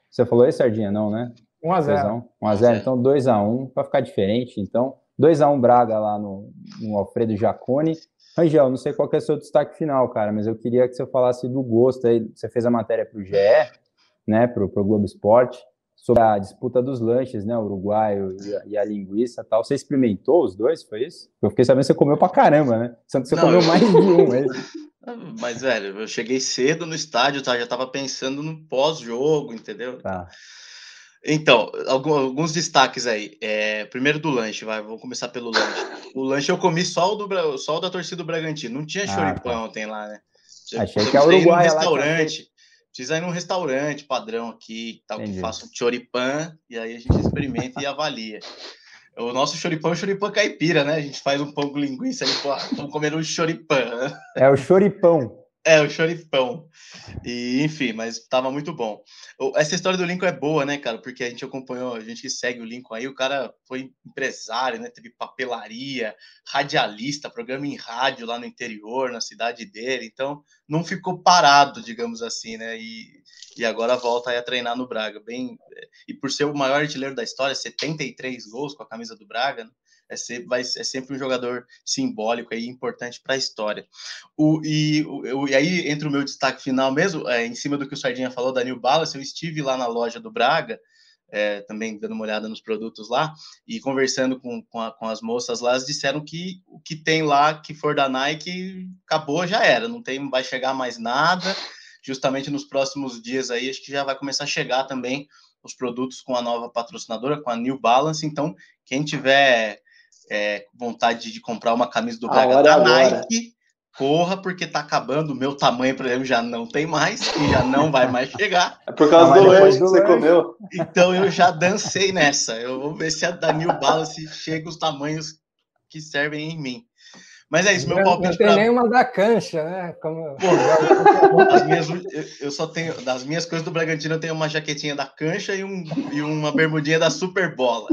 Você falou aí, Sardinha? Não, né? 1 a 0 1 a 0 então 2 a 1 para ficar diferente. Então, 2 a 1 Braga lá no, no Alfredo Jacone. Rangel, não sei qual é o seu destaque final, cara, mas eu queria que você falasse do gosto aí. Você fez a matéria para o GE, né, para o Globo Esporte, sobre a disputa dos lanches, né, o uruguaio e a, e a, linguiça tal. Você experimentou os dois, foi isso? Eu fiquei sabendo que você comeu pra caramba, né? Sendo você não, comeu eu... mais de um, é [laughs] Mas, velho, eu cheguei cedo no estádio, tá? Já tava pensando no pós-jogo, entendeu? Tá. Então, alguns destaques aí. É, primeiro do lanche, vai, vamos começar pelo lanche. O lanche eu comi só o, do, só o da torcida do Bragantino. Não tinha ah, choripão tá. ontem lá, né? Achei que é Uruguai. Um restaurante. Precisa ir num restaurante padrão aqui, tal, Entendi. que faça um choripan, e aí a gente experimenta e avalia. O nosso choripão é o choripão caipira, né? A gente faz um pão com linguiça e pô, estamos comendo um choripã. Né? É o choripão. É, o choripão. E, enfim, mas tava muito bom. Essa história do Lincoln é boa, né, cara? Porque a gente acompanhou, a gente que segue o Lincoln aí, o cara foi empresário, né? Teve papelaria, radialista, programa em rádio lá no interior, na cidade dele. Então, não ficou parado, digamos assim, né? E, e agora volta aí a treinar no Braga. Bem, e por ser o maior artilheiro da história, 73 gols com a camisa do Braga, né? É sempre, vai, é sempre um jogador simbólico e importante para a história. O, e, o, e aí, entre o meu destaque final mesmo, é, em cima do que o Sardinha falou da New Balance, eu estive lá na loja do Braga, é, também dando uma olhada nos produtos lá, e conversando com, com, a, com, as moças lá, elas disseram que o que tem lá, que for da Nike, acabou, já era, não tem, vai chegar mais nada, justamente nos próximos dias aí, acho que já vai começar a chegar também os produtos com a nova patrocinadora, com a New Balance, então, quem tiver é, vontade de comprar uma camisa do Braga da Nike, corra, porque tá acabando. O meu tamanho, por exemplo, já não tem mais e já não vai mais chegar. É por causa do lanche que você comeu. Então eu já dancei nessa. Eu vou ver se a da New Balance chega os tamanhos que servem em mim. Mas é isso, meu palpite. Não tem pra... nenhuma da cancha, né? Como... Pô, as minhas, eu só tenho. Das minhas coisas do Bragantino, eu tenho uma jaquetinha da cancha e, um, e uma bermudinha da Super Bola.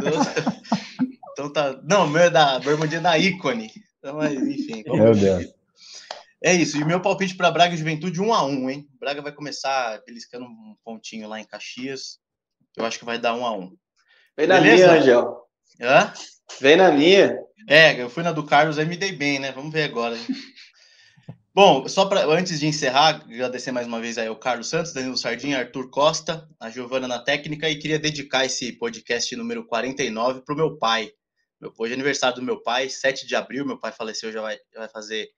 Então, então tá. Não, meu é da bermudinha da ícone. Então, mas, enfim. Meu Deus. É isso. E meu palpite para Braga e Juventude 1 a 1 hein? Braga vai começar beliscando um pontinho lá em Caxias. Eu acho que vai dar 1 a 1 Vem na Beleza? minha, Angel. Hã? Vem na minha. É, eu fui na do Carlos, aí me dei bem, né? Vamos ver agora. [laughs] Bom, só para antes de encerrar, agradecer mais uma vez aí ao Carlos Santos, Danilo Sardinha, Arthur Costa, a Giovana na técnica e queria dedicar esse podcast número 49 para o meu pai, Hoje é aniversário do meu pai, 7 de abril, meu pai faleceu, já vai, já vai fazer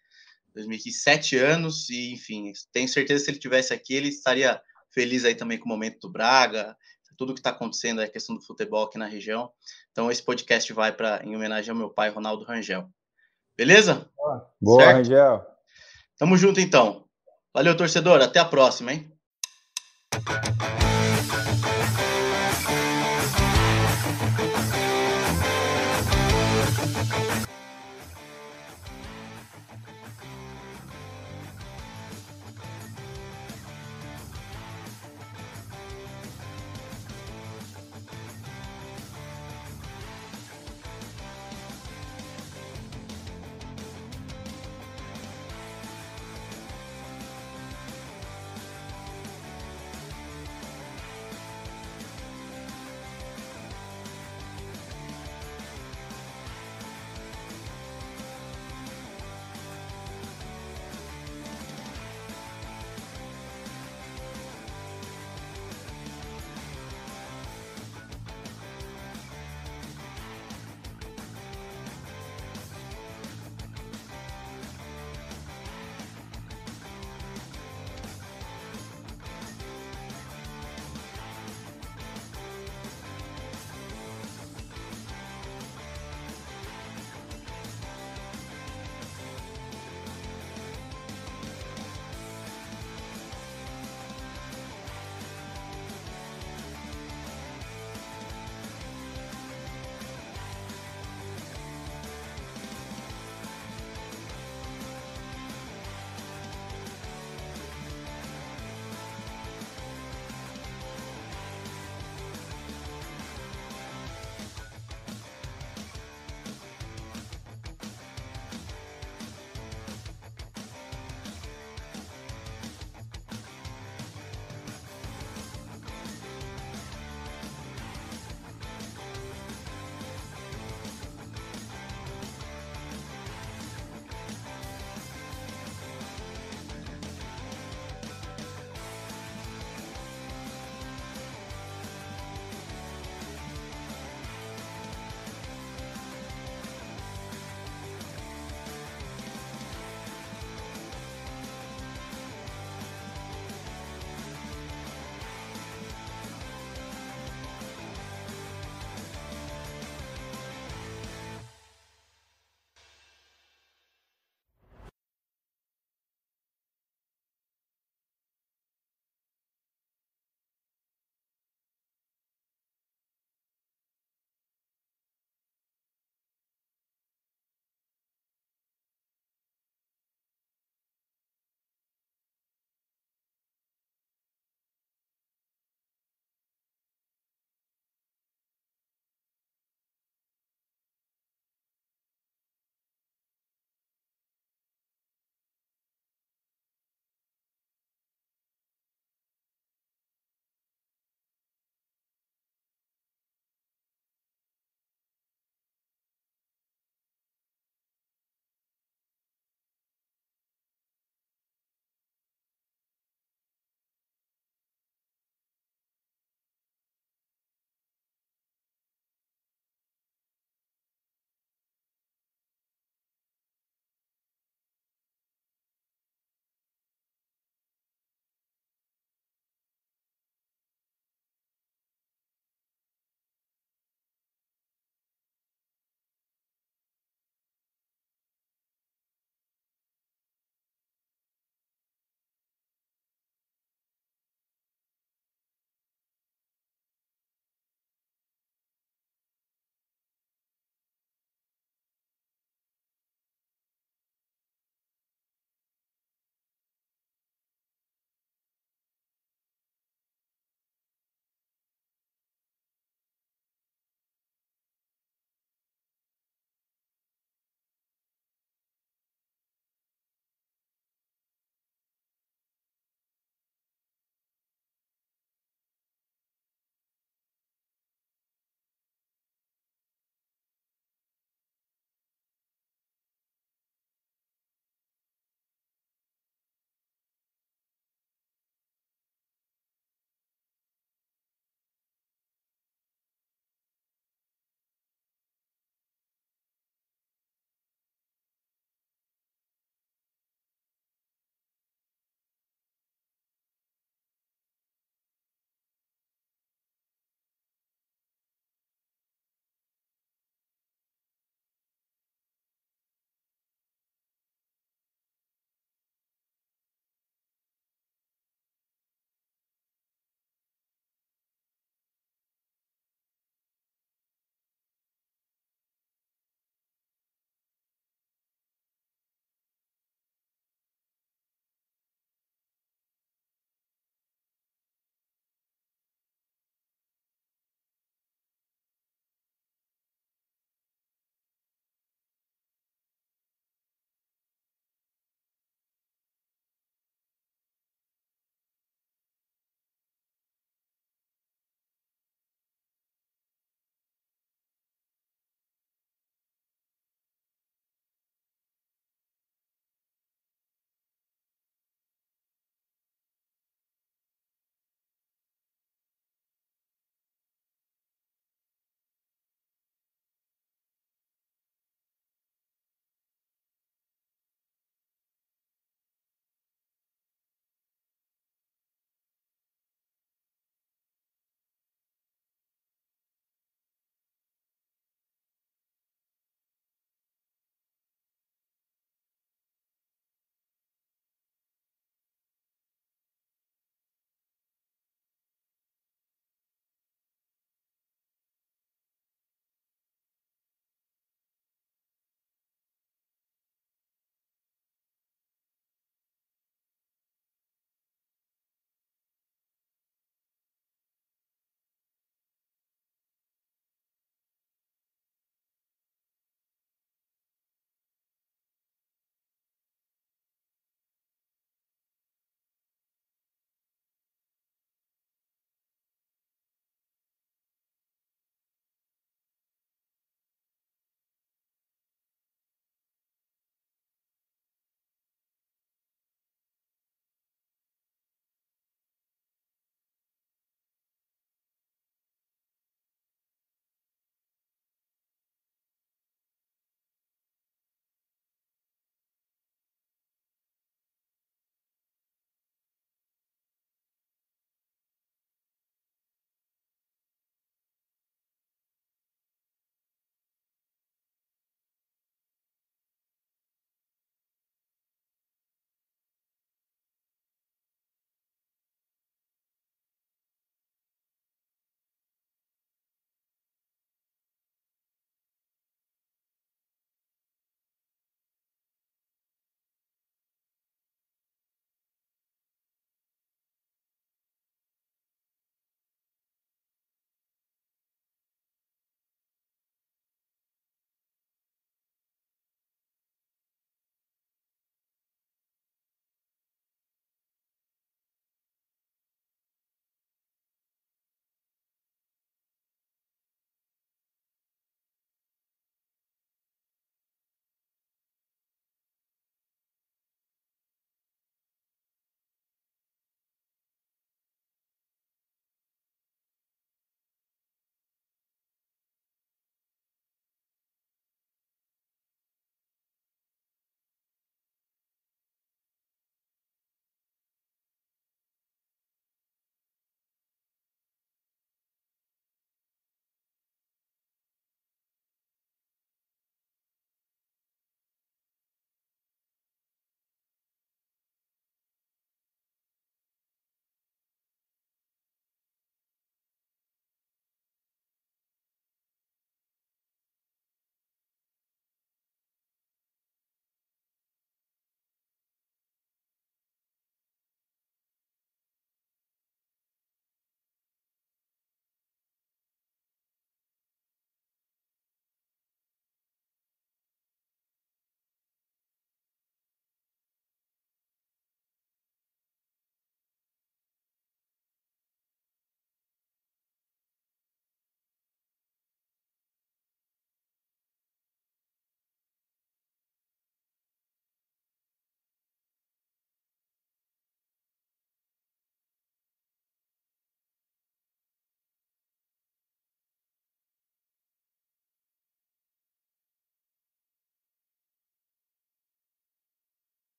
2007 anos, e enfim, tenho certeza que se ele tivesse aqui, ele estaria feliz aí também com o momento do Braga, tudo que está acontecendo, a questão do futebol aqui na região. Então, esse podcast vai para em homenagem ao meu pai, Ronaldo Rangel. Beleza? Boa, certo? Rangel. Tamo junto, então. Valeu, torcedor. Até a próxima, hein?